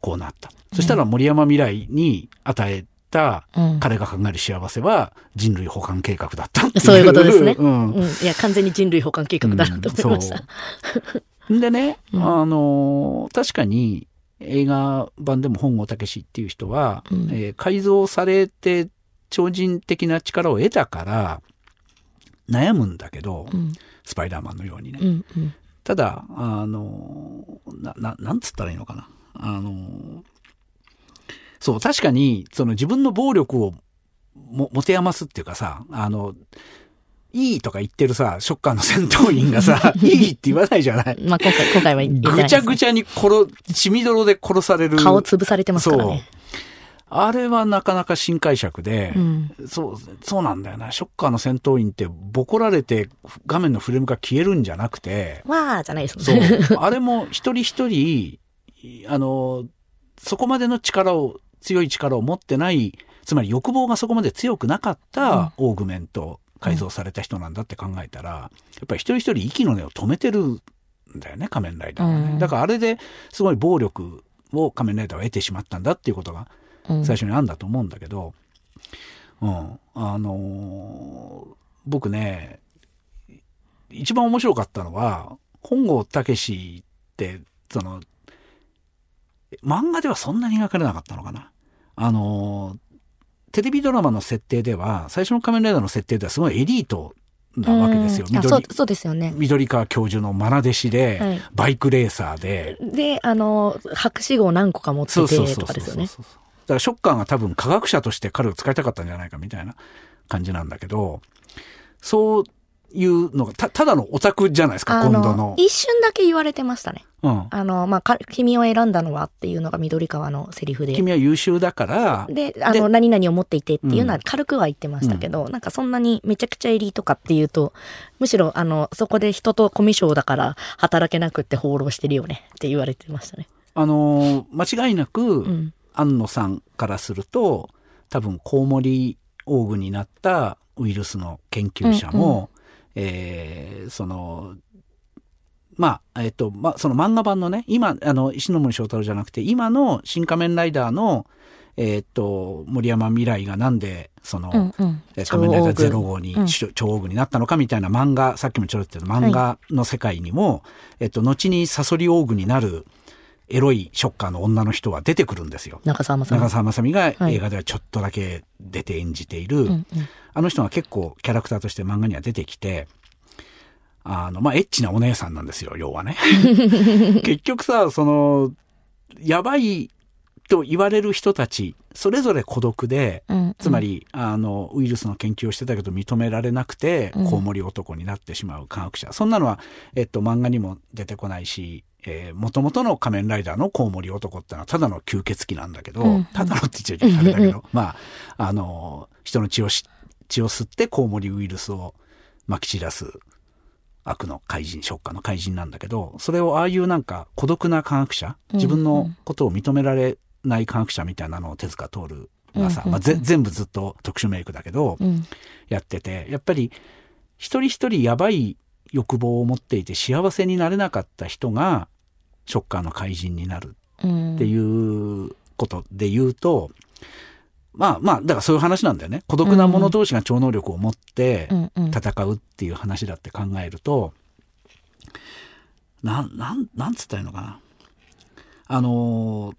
こうなった。そしたら森山未来に与えた、彼が考える幸せは人類保管計画だったそういうことですね。うん、うん、いや、完全に人類保管計画だなと思いました。う。ん、でね、あの確かに映画版でも本郷武っていう人は、うん、えー、改造されて超人的な力を得たから悩むんだけど、うん、スパイダーマンのようにね。うんうん、ただあのなななんつったらいいのかなあのそう確かにその自分の暴力をも持て余すっていうかさあのいいとか言ってるさ、ショッカーの戦闘員がさ、いいって言わないじゃない。まあ今回、今回は言ってない、ぐちゃぐちゃに殺、血みどろで殺される。顔潰されてますからね。あれはなかなか新解釈で、うん、そう、そうなんだよな。ショッカーの戦闘員ってボコられて画面のフレームが消えるんじゃなくて、わーじゃないですね。そう。あれも一人一人、あの、そこまでの力を、強い力を持ってない、つまり欲望がそこまで強くなかったオーグメント、改造された人なんだって考えたら、やっぱり一人一人息の根を止めてるんだよね、仮面ライダーはね。うん、だからあれですごい暴力を仮面ライダーは得てしまったんだっていうことが最初にあんだと思うんだけど、うん、あのー、僕ね、一番面白かったのは、本郷武って、その、漫画ではそんなに描かれなかったのかな。あのー、テレビドラマの設定では、最初の仮面ライダーの設定ではすごいエリートなわけですよ。緑そうそうですよね。緑川教授の愛弟子で、はい、バイクレーサーで。で、あの、博士号何個か持っててとかですよね。だからショッカーが多分科学者として彼を使いたかったんじゃないかみたいな感じなんだけど、そういうのが、た、ただのオタクじゃないですか、今度の。一瞬だけ言われてましたね。うん。あの、まあ、君を選んだのはっていうのが緑川のセリフで。君は優秀だから。で、あの、何々を持っていてっていうのは軽くは言ってましたけど、うん、なんかそんなにめちゃくちゃエリートかっていうと、むしろ、あの、そこで人とコミュ障だから働けなくって放浪してるよねって言われてましたね。あの、間違いなく、うん、安野さんからすると、多分、コウモリオーグになったウイルスの研究者も、えー、その、まあ、えっ、と、まあ、その漫画版のね、今、あの、石森章太郎じゃなくて、今の新仮面ライダーの、えっ、と、森山未来がなんで、その、うんうん、仮面ライダーゼロ号に、超大具になったのかみたいな漫画、さっきもちょろっと言った漫画の世界にも、はい、えっと、後にサソリ大具になる、エロいショッカーの女の人は出てくるんですよ。中澤まさみ。中澤まさみが映画ではちょっとだけ出て演じている、はい、あの人が結構キャラクターとして漫画には出てきて、あの、まあ、エッチなお姉さんなんですよ、要はね。結局さ、その、やばいと言われる人たち、それぞれ孤独で、うんうん、つまり、あの、ウイルスの研究をしてたけど認められなくて、コウモリ男になってしまう科学者。そんなのは、えっと、漫画にも出てこないし、えー、元々の仮面ライダーのコウモリ男ってのはただの吸血鬼なんだけど、うん。うん、ただのって言っちゃいけないんだけど、まあ、あの、人の血をし、血を吸ってコウモリウイルスを撒き散らす悪の怪人、ショッカーの怪人なんだけど、それをああいうなんか孤独な科学者、自分のことを認められない科学者みたいなのを手塚徹がさ、まあ、全部ずっと特殊メイクだけど、やってて、やっぱり一人一人やばい欲望を持っていて幸せになれなかった人がショッカーの怪人になるっていうことで言うと、まあまあ、だからそういう話なんだよね。孤独な者同士が超能力を持って戦うっていう話だって考えると、なん、なん、なんつったらいいのかな。あのー、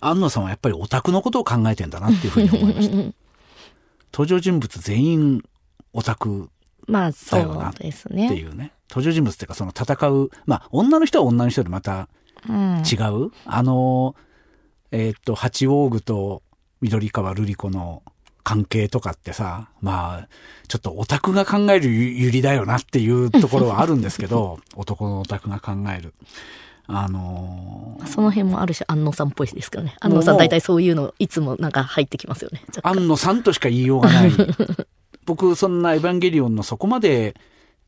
安野さんはやっぱりオタクのことを考えてんだなっていうふうに思いました。登場人物全員オタクまあそうですね。っていうね。登場人物っていうかその戦う、まあ女の人は女の人でまた違う？うん、あの、えー、っと、八王具と緑川瑠璃子の関係とかってさ、まあ、ちょっとオタクが考えるゆりだよなっていうところはあるんですけど、男のオタクが考える。あのー、その辺もある種安野さんっぽいですけどね。安野さん大体そういうのいつもなんか入ってきますよね。安野さんとしか言いようがない。僕、そんなエヴァンゲリオンのそこまで、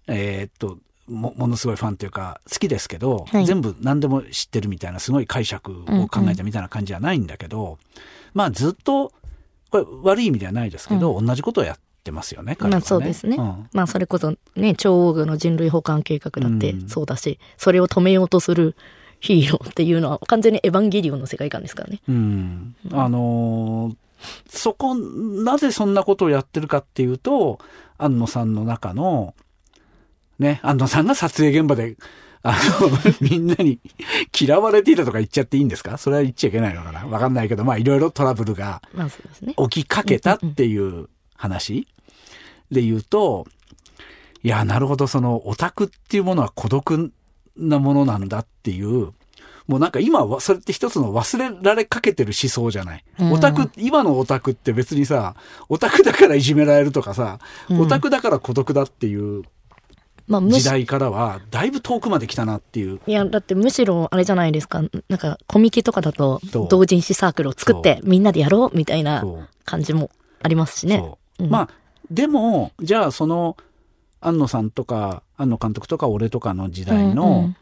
えー、っと、もものすごいファンというか好きですけど、はい、全部何でも知ってるみたいなすごい解釈を考えたみたいな感じじゃないんだけど、うんうん、まあずっとこれ悪い意味ではないですけど、うん、同じことをやってますよね、ね、まあそうですね、うん、まあそれこそね超大具の人類保管計画だってそうだし、うん、それを止めようとするヒーローっていうのは完全にエヴァンゲリオンの世界観ですからね。うん、あのーそこ、なぜそんなことをやってるかっていうと、安野さんの中の、ね、安野さんが撮影現場で、あの、みんなに嫌われていたとか言っちゃっていいんですか？それは言っちゃいけないのかな？わかんないけど、まあいろいろトラブルが起きかけたっていう話で言うと、いや、なるほど、そのオタクっていうものは孤独なものなんだっていうもうなんか今はそれって一つの忘れられかけてる思想じゃない？オタク、今のオタクって別にさ、オタクだからいじめられるとかさ、オタクだから孤独だっていう時代からはだいぶ遠くまで来たなっていう。いや、だってむしろあれじゃないですか。なんかコミケとかだと同人誌サークルを作ってみんなでやろうみたいな感じもありますしね。うん、まあ、でも、じゃあその、安野さんとか、安野監督とか俺とかの時代の、うんうん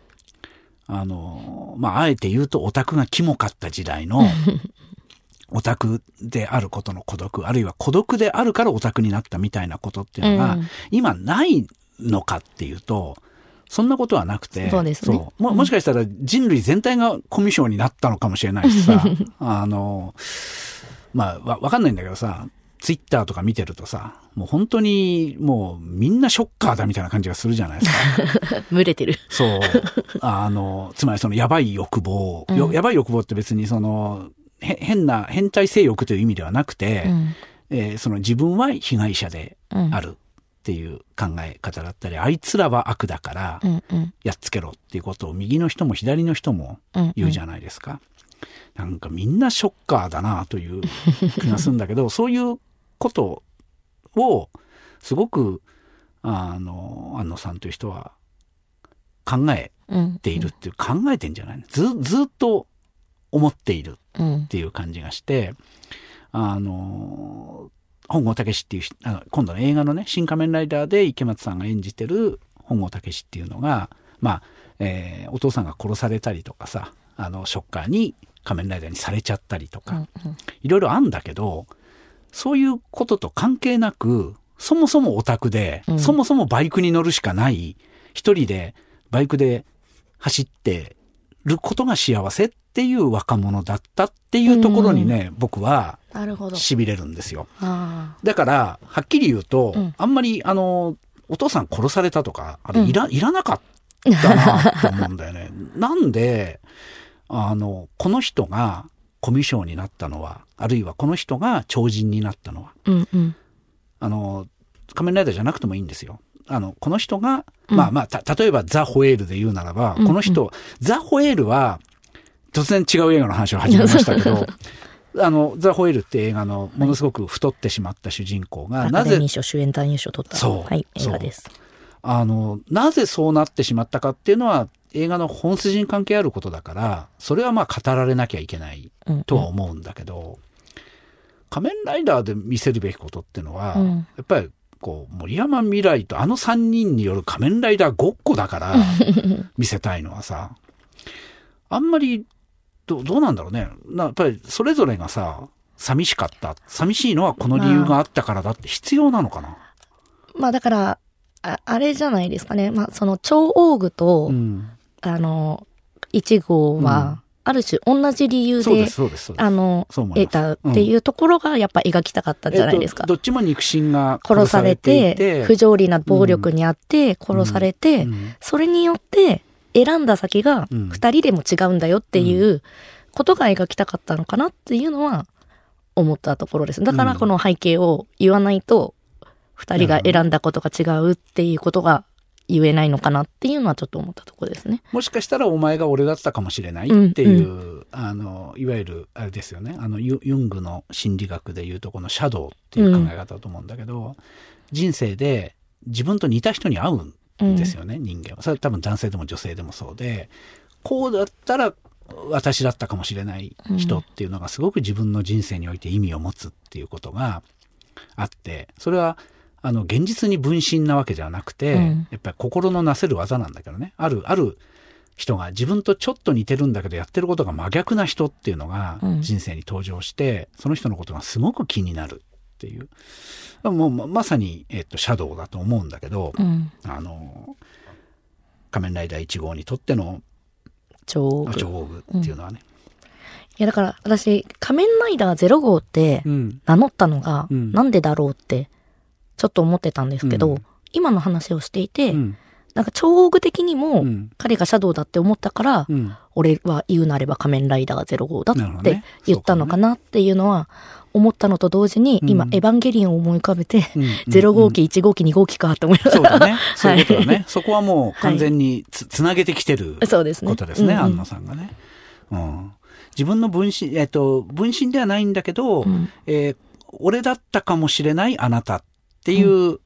あの、まあ、あえて言うとオタクがキモかった時代の、オタクであることの孤独、あるいは孤独であるからオタクになったみたいなことっていうのが、今ないのかっていうと、そんなことはなくて、そうですね。ももしかしたら人類全体がコミュ障になったのかもしれないしさ、あの、まあ、わ、わかんないんだけどさ、ツイッターとか見てるとさ、もう本当にもうみんなショッカーだみたいな感じがするじゃないですか。群れてる。そう。あの、つまりそのやばい欲望、うん、やばい欲望って別にその、変な、変態性欲という意味ではなくて、うん、えー、その自分は被害者である。っていう考え方だったり、あいつらは悪だからやっつけろっていうことを右の人も左の人も言うじゃないですか。なんかみんなショッカーだなという気がするんだけど、そういうことをすごくあの安野さんという人は考えているっていう、考えてんじゃないずずっと思っているっていう感じがして、あの本郷武っていうあの今度の映画のね「新仮面ライダー」で池松さんが演じてる本郷武っていうのがまあ、えー、お父さんが殺されたりとかさあのショッカーに仮面ライダーにされちゃったりとか、いろいろあんだけどそういうことと関係なくそもそもオタクで、うん、そもそもバイクに乗るしかない一人でバイクで走ってることが幸せっていう若者だったっていうところにね、うん、僕はしびれるんですよ。だからはっきり言うと、うん、あんまりあのお父さん殺されたとかあれいら,、いらなかったなと思うんだよね。なんであのこの人がコミュ障になったのはあるいはこの人が超人になったのは、うんうん、あの仮面ライダーじゃなくてもいいんですよ。あのこの人が、うん、まあまあ例えばザ・ホエールで言うならば、うんうん、この人ザ・ホエールは突然違う映画の話を始めましたけど あの、ザ・ホエールって映画のものすごく太ってしまった主人公が、はい、なぜ。賞主演男優賞取った。そう、はい、映画です。あの、なぜそうなってしまったかっていうのは、映画の本筋に関係あることだから、それはまあ語られなきゃいけないとは思うんだけど、うんうん、仮面ライダーで見せるべきことっていうのは、うん、やっぱりこう、森山未来とあの3人による仮面ライダーごっこだから 見せたいのはさ、あんまりどどうなんだろうね。やっぱりそれぞれがさ寂しかった。寂しいのはこの理由があったからだって必要なのかな、まあ、まあだからああれじゃないですかね、まあ、その超大具と、うん、あの1号は、ある種同じ理由で、あの、得たっていうところがやっぱ描きたかったんじゃないですか。うんえっと、どっちも肉親が殺されて、不条理な暴力にあって殺されて、うん、それによって選んだ先が二人でも違うんだよっていうことが描きたかったのかなっていうのは思ったところです。だからこの背景を言わないと二人が選んだことが違うっていうことが言えないのかなっていうのはちょっと思ったところですね。もしかしたらお前が俺だったかもしれないっていう、うんうん、あのいわゆるあれですよね。あのユングの心理学でいうとこのシャドウっていう考え方だと思うんだけど、うん、人生で自分と似た人に会うんですよね、うん、人間は。それは多分男性でも女性でもそうで、こうだったら私だったかもしれない人っていうのがすごく自分の人生において意味を持つっていうことがあって、それはあの現実に分身なわけじゃなくて、うん、やっぱり心のなせる技なんだけどね。ある、ある人が自分とちょっと似てるんだけどやってることが真逆な人っていうのが人生に登場して、うん、その人のことがすごく気になるっていう。もうまさに、えっと、シャドウだと思うんだけど、うん、あの仮面ライダー1号にとっての超王具っていうのはね、うん、いやだから私仮面ライダー0号って名乗ったのがなんでだろうってちょっと思ってたんですけど、うん、今の話をしていて、うん、なんか超王具的にも彼がシャドウだって思ったから、俺は言うなれば仮面ライダー0号だって言ったのかなっていうのは思ったのと同時に、今、エヴァンゲリオンを思い浮かべて、0号機、1号機、2号機かって思いながら。そうだね。そういうことだね。そこはもう完全につ,、つなげてきてることですね、安野さんがね。うん。自分の分身、えっ、と、分身ではないんだけど、うん、えー、俺だったかもしれないあなたっていう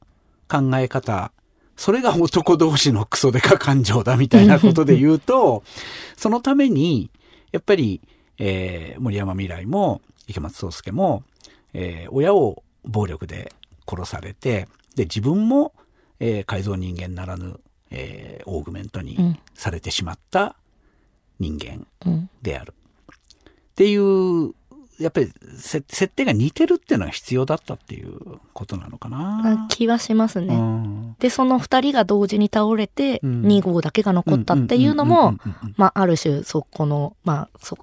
考え方、それが男同士のクソデカ感情だみたいなことで言うと、そのために、やっぱり、えー、森山未来も、池松壮亮も、えー、親を暴力で殺されてで自分も、えー、改造人間ならぬ、えー、オーグメントにされてしまった人間である、うん、っていうやっぱり設定が似てるっていうのは必要だったっていうことなのかな。気はしますね。うん、で、その二人が同時に倒れて、2号だけが残ったっていうのも、まあ、ある種、そこの、まあ、そ、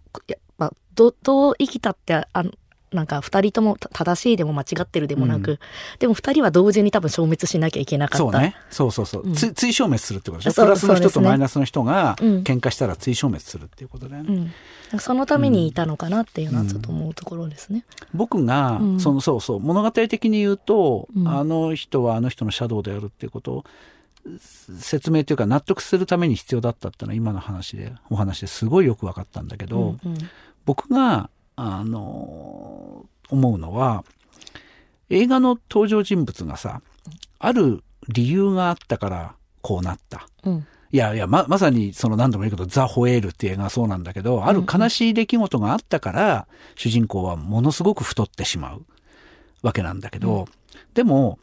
やっぱ、ど、どう生きたって、あなんか二人とも正しいでも間違ってるでもなく、うん、でも二人は同時に多分消滅しなきゃいけなかった。そうね。そうそうそう。うん、追消滅するってことでしょ？プラスの人とマイナスの人が喧嘩したら追消滅するっていうことだよね。うん、そのためにいたのかなっていうのはちょっと思うところですね。僕が、そのそうそう。物語的に言うと、あの人はあの人のシャドウであるっていうことを説明というか納得するために必要だったっていうのは今の話でお話ですごいよく分かったんだけど、うんうん、僕があの思うのは映画の登場人物がさある理由があったからこうなった。うん、いやいやままさにその何度も言うけど「ザ・ホエール」っていう映画はそうなんだけどある悲しい出来事があったから、主人公はものすごく太ってしまうわけなんだけど、うん、でも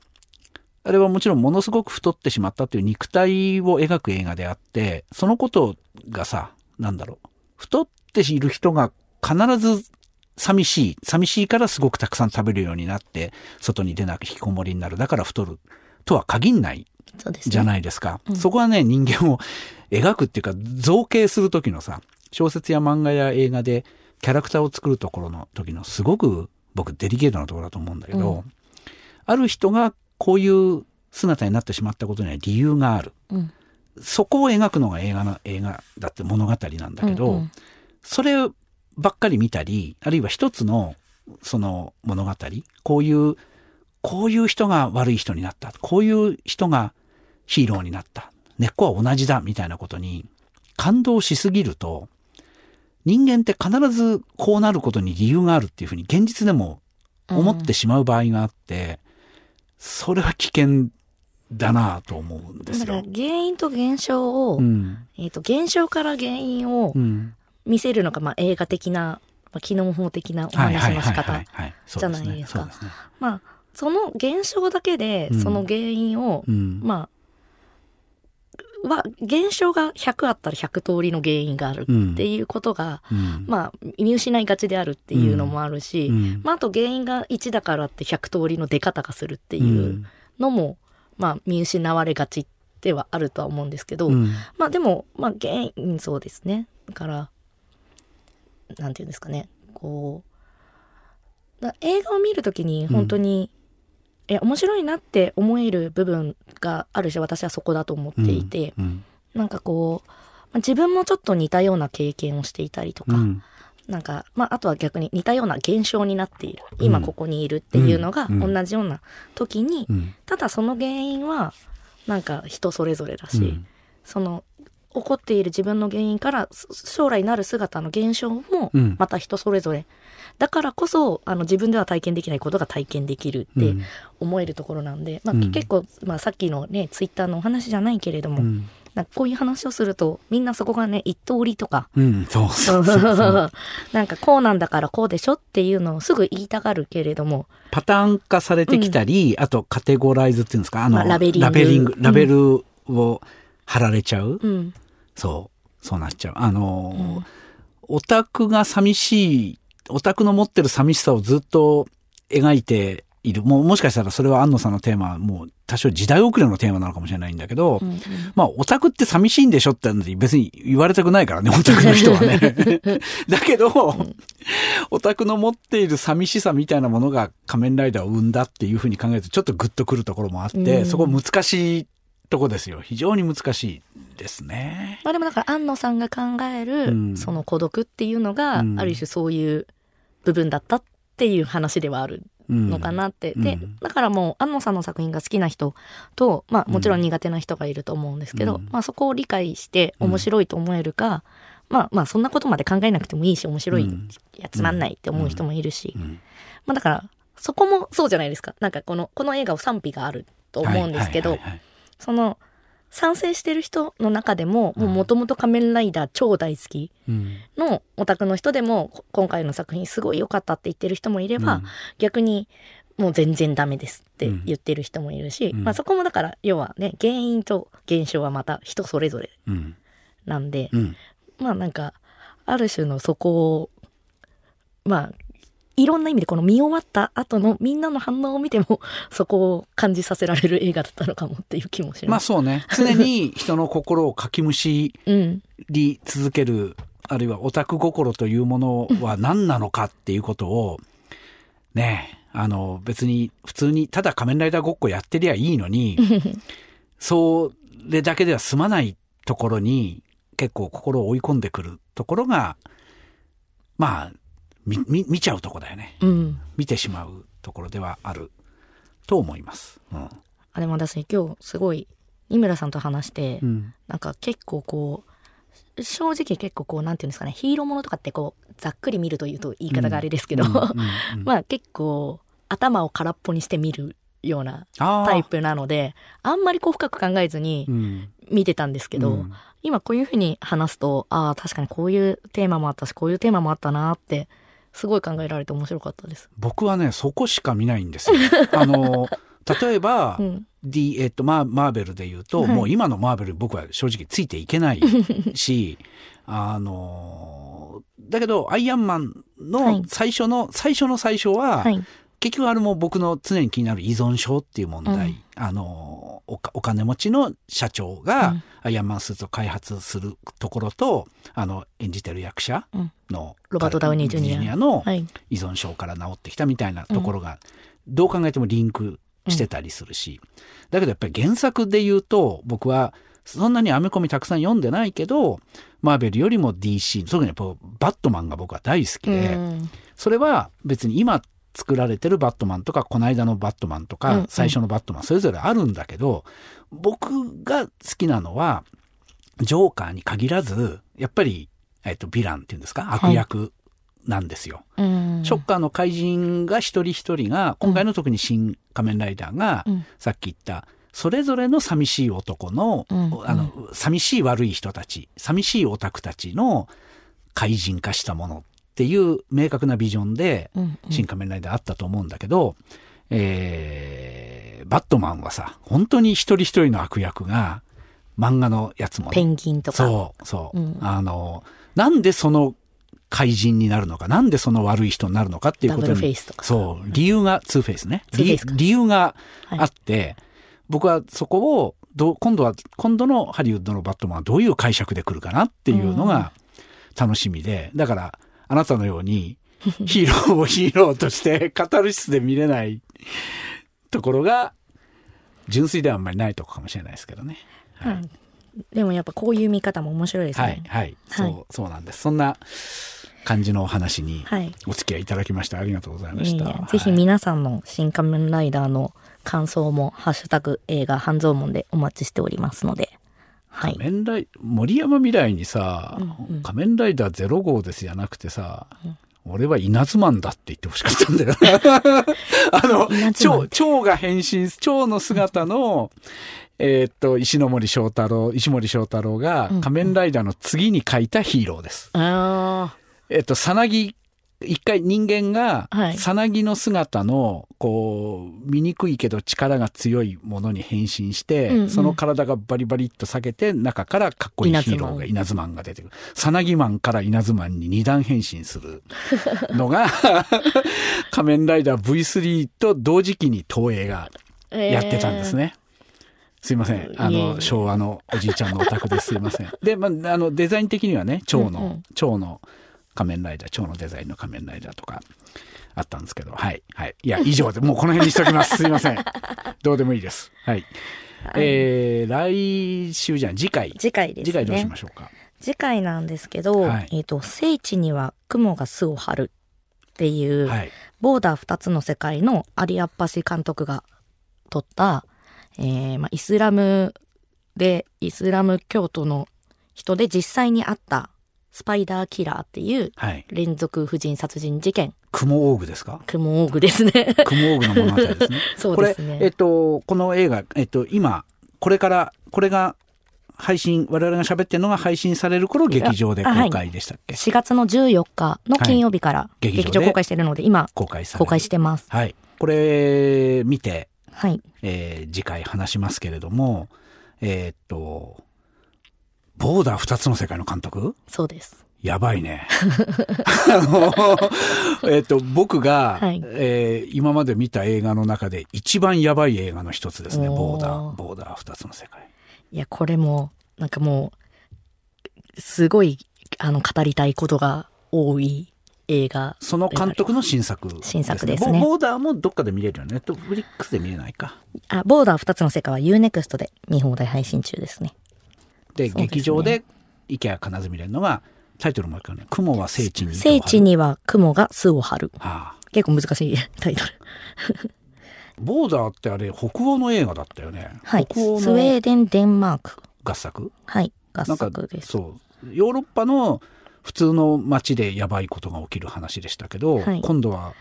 あれはもちろんものすごく太ってしまったという肉体を描く映画であってそのことがさなんだろう太っている人が必ず寂しい。寂しいからすごくたくさん食べるようになって、外に出なく引きこもりになる。だから太る。とは限んないじゃないですか。そ、ねうん、そこはね、人間を描くっていうか、造形する時のさ、小説や漫画や映画でキャラクターを作るところの時のすごく僕デリケートなところだと思うんだけど、うん、ある人がこういう姿になってしまったことには理由がある。うん、そこを描くのが映画の映画だって物語なんだけど、うんうん、そればっかり見たり、あるいは一つのその物語、こういう、こういう人が悪い人になった。こういう人がヒーローになった。根っこは同じだ、みたいなことに感動しすぎると、人間って必ずこうなることに理由があるっていうふうに現実でも思ってしまう場合があって、それは危険だなと思うんですよ。だから原因と現象を、うん、えっ、ー、と、現象から原因を見せるのが、まあ、映画的な、まあ、機能法的なお話の仕方じゃないですか。まあ、その現象だけで、その原因を、うん、まあ、は、現象が100あったら100通りの原因があるっていうことが、うん、まあ、見失いがちであるっていうのもあるし、うん、まあ、あと原因が1だからって100通りの出方がするっていうのも、まあ、見失われがちではあるとは思うんですけど、まあ、でも、まあ、原因、そうですね。だから、なんていうんですかね。こう映画を見る時に本当に、うん、え面白いなって思える部分があるし私はそこだと思っていて、うん、なんかこう自分もちょっと似たような経験をしていたりとか、うん、なんか、まあ、あとは逆に似たような現象になっている。今ここにいるっていうのが同じような時に、ただその原因はなんか人それぞれだし、その起こっている自分の原因から将来なる姿の現象もまた人それぞれ、うん、だからこそあの自分では体験できないことが体験できるって思えるところなんで、まあ、結構、まあ、さっきのねツイッターのお話じゃないけれども、うん。なんかこういう話をするとみんなそこがね一通りとか、うん、そうそう なんかこうなんだからこうでしょっていうのをすぐ言いたがるけれどもパターン化されてきたり、うん、あとカテゴライズっていうんですかあの、まあ、ラベリング。ラベリングラベルを貼られちゃう、うん、そうそうなっちゃう。あの、うん、オタクが寂しいオタクの持ってる寂しさをずっと描いている。もうもしかしたらそれは安野さんのテーマはもう多少時代遅れのテーマなのかもしれないんだけど、うんうん、まあオタクって寂しいんでしょって別に言われたくないからねオタクの人はね。だけど、うん、オタクの持っている寂しさみたいなものが仮面ライダーを生んだっていうふうに考えるとちょっとグッとくるところもあって、うん、そこ難しいとこですよ。非常に難しいですね。まあでもだから安野さんが考える、その孤独っていうのが、ある種そういう部分だったっていう話ではあるのかなって。でだからもう安野さんの作品が好きな人と、まあ、もちろん苦手な人がいると思うんですけど、まあ、そこを理解して面白いと思えるか、まあまあそんなことまで考えなくてもいいし面白い、やつまんないって思う人もいるし、まあだからそこもそうじゃないですか。なんかこのこの映画を賛否があると思うんですけど、その賛成してる人の中でももともと仮面ライダー超大好きのオタクの人でも今回の作品すごい良かったって言ってる人もいれば、うん、逆にもう全然ダメですって言ってる人もいるし、うん、まあ、そこもだから要はね原因と現象はまた人それぞれなんで、うん、まあなんかある種のそこをまあいろんな意味でこの見終わった後のみんなの反応を見てもそこを感じさせられる映画だったのかもっていう気もします。まあそうね。常に人の心をかきむしり続ける、うん、あるいはオタク心というものは何なのかっていうことを、ねあの別に普通にただ仮面ライダーごっこやってりゃいいのに、それだけでは済まないところに結構心を追い込んでくるところが、まあ、見、見ちゃうとこだよね。うん、見てしまうところではある。と思います。うん、あでも私今日すごい井村さんと話して、うん、なんか結構こう正直結構こうなんていうんですかねヒーローものとかってこうざっくり見るというと言い方があれですけど、まあ結構頭を空っぽにして見るようなタイプなのであんまりこう深く考えずに見てたんですけど、うん、今こういうふうに話すとああ確かにこういうテーマもあったしこういうテーマもあったなってすごい考えられて面白かったです。僕はねそこしか見ないんですよ。あの例えば、うん、D えっとマーベルで言うと、はい、もう今のマーベル僕は正直ついていけない しあのだけどアイアンマンの最初の、はい、最初の最初は、はい、結局あれも僕の常に気になる依存症っていう問題、うん、あのお金持ちの社長がアイアンマンスーツを開発するところと、あの演じてる役者の、ロバート・ダウニー・ジュニア。の依存症から治ってきたみたいなところが、どう考えてもリンクしてたりするし、だけどやっぱり原作で言うと僕はそんなにアメコミたくさん読んでないけどマーベルよりも DC 特にやっぱバットマンが僕は大好きで、それは別に今作られてるバットマンとかこの間のバットマンとか、最初のバットマンそれぞれあるんだけど僕が好きなのはジョーカーに限らずやっぱり、えっと、ヴィランっていうんですか？悪役なんですよ。はい、ショッカーの怪人が一人一人が今回の特に新仮面ライダーが、うん、さっき言ったそれぞれの寂しい男のうん、あの寂しい悪い人たち寂しいオタクたちの怪人化したものっていう明確なビジョンで「新仮面ライダー」あったと思うんだけど、えー、バットマンはさ本当に一人一人の悪役が漫画のやつも、ね、ペンギンとか。そうそう、うん、あのなんでその怪人になるのかなんでその悪い人になるのかっていうことにそう理由がツーフェイスね。理由があって、はい、僕はそこをど今度は今度のハリウッドのバットマンはどういう解釈で来るかなっていうのが楽しみで。だからあなたのようにヒーローをヒーローとして カタルシスで見れないところが純粋ではあんまりないとこかもしれないですけどね。はい、でもやっぱこういう見方も面白いですね。はい、はい、そう、そうなんです。そんな感じのお話にお付き合いいただきましてありがとうございました。ぜひ皆さんの新仮面ライダーの感想もハッシュタグ映画半蔵門でお待ちしておりますので。はい、仮面ライ森山未来にさ、うんうん、仮面ライダーゼロ号ですじゃなくてさ、うん、俺は稲妻だって言ってほしかったんだよ。あの、蝶、蝶が変身、蝶の姿の、えー、っと、石森章太郎、石森章太郎が仮面ライダーの次に書いたヒーローです。うん。うん、えっと、さなぎ一回人間がさなぎの姿のこう醜いけど力が強いものに変身して、うんうん、その体がバリバリっと裂けて中からかっこいいヒーローが稲妻マンが出てくる。さなぎマンから稲妻マンに二段変身する のが 仮面ライダー V3 と同時期に東映がやってたんですね。えーすいません。あの、昭和のおじいちゃんのお宅ですいません。で、まあ、あの、デザイン的にはね、蝶の、うんうん、蝶の仮面ライダー、蝶のデザインの仮面ライダーとかあったんですけど、はい、はい。いや、以上で、もうこの辺にしときます。すいません。どうでもいいです。はい。はい、えー、来週じゃん、次回。次回ですね。次回どうしましょうか？次回なんですけど、はい、えっ、ー、と、聖地には雲が巣を張るっていう、はい、ボーダー2つの世界の有アッパシ監督が撮った、えーまあ、イスラムで、イスラム教徒の人で実際にあったスパイダーキラーっていう連続婦人殺人事件。はい、雲オーグですか？雲オーグですね。雲オーグの物語ですね。そうですね。えっと、この映画、えっと、今、これから、これが配信、我々が喋ってるのが配信される頃、劇場で公開でしたっけ、はい、?4 月の14日の金曜日から劇場公開してるので、今、公開公開してます。はい。これ、見て、はい。えー、次回話しますけれども、えー、っと、ボーダー2つの世界の監督？そうです。やばいね。あの、えっと、僕が、はい、えー、今まで見た映画の中で一番やばい映画の一つですね。ボーダー、ボーダー2つの世界。いや、これも、なんかもう、すごい、あの、語りたいことが多い映画。その監督の新作、ね、新作ですね。ボーダーもどっかで見れるよね。ネットフリックスで見れないか。あ、ボーダー2つの世界は UNEXT で見放題配信中ですね。で、ね、劇場で池谷必ず見れるのが、タイトルもあるね。雲は聖地に。聖地には雲が巣を張る。はあ、結構難しいタイトル。ボーダーってあれ北欧の映画だったよね。はい。スウェーデンデンマーク合作？はい。合作です。そうヨーロッパの普通の街でやばいことが起きる話でしたけど、はい、今度は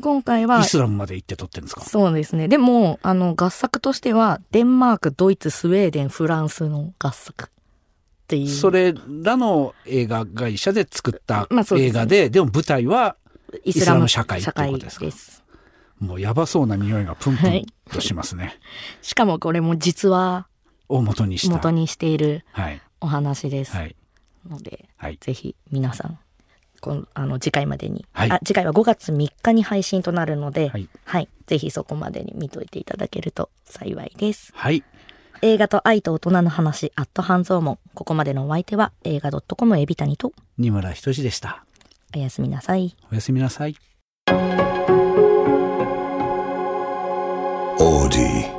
今回はイスラムまで行って撮ってるんですか？そうですね。でもあの合作としてはデンマークドイツスウェーデンフランスの合作っていう。それらの映画会社で作った映画で,、でも舞台はイスラム社会ってことですか？です。もうやばそうな匂いがプンプンとしますね、はい、しかもこれも実話を元にした。元にしているお話です、はい、ので、はい、ぜひ皆さんあの次回までに、はい、あ次回は5月3日に配信となるので、はい、はい、ぜひそこまでに見といていただけると幸いです。はい。映画と愛と大人の話、アット半蔵門。ここまでのお相手は映画 .com エビタニと二村仁でした。おやすみなさい。おやすみなさい。オーディ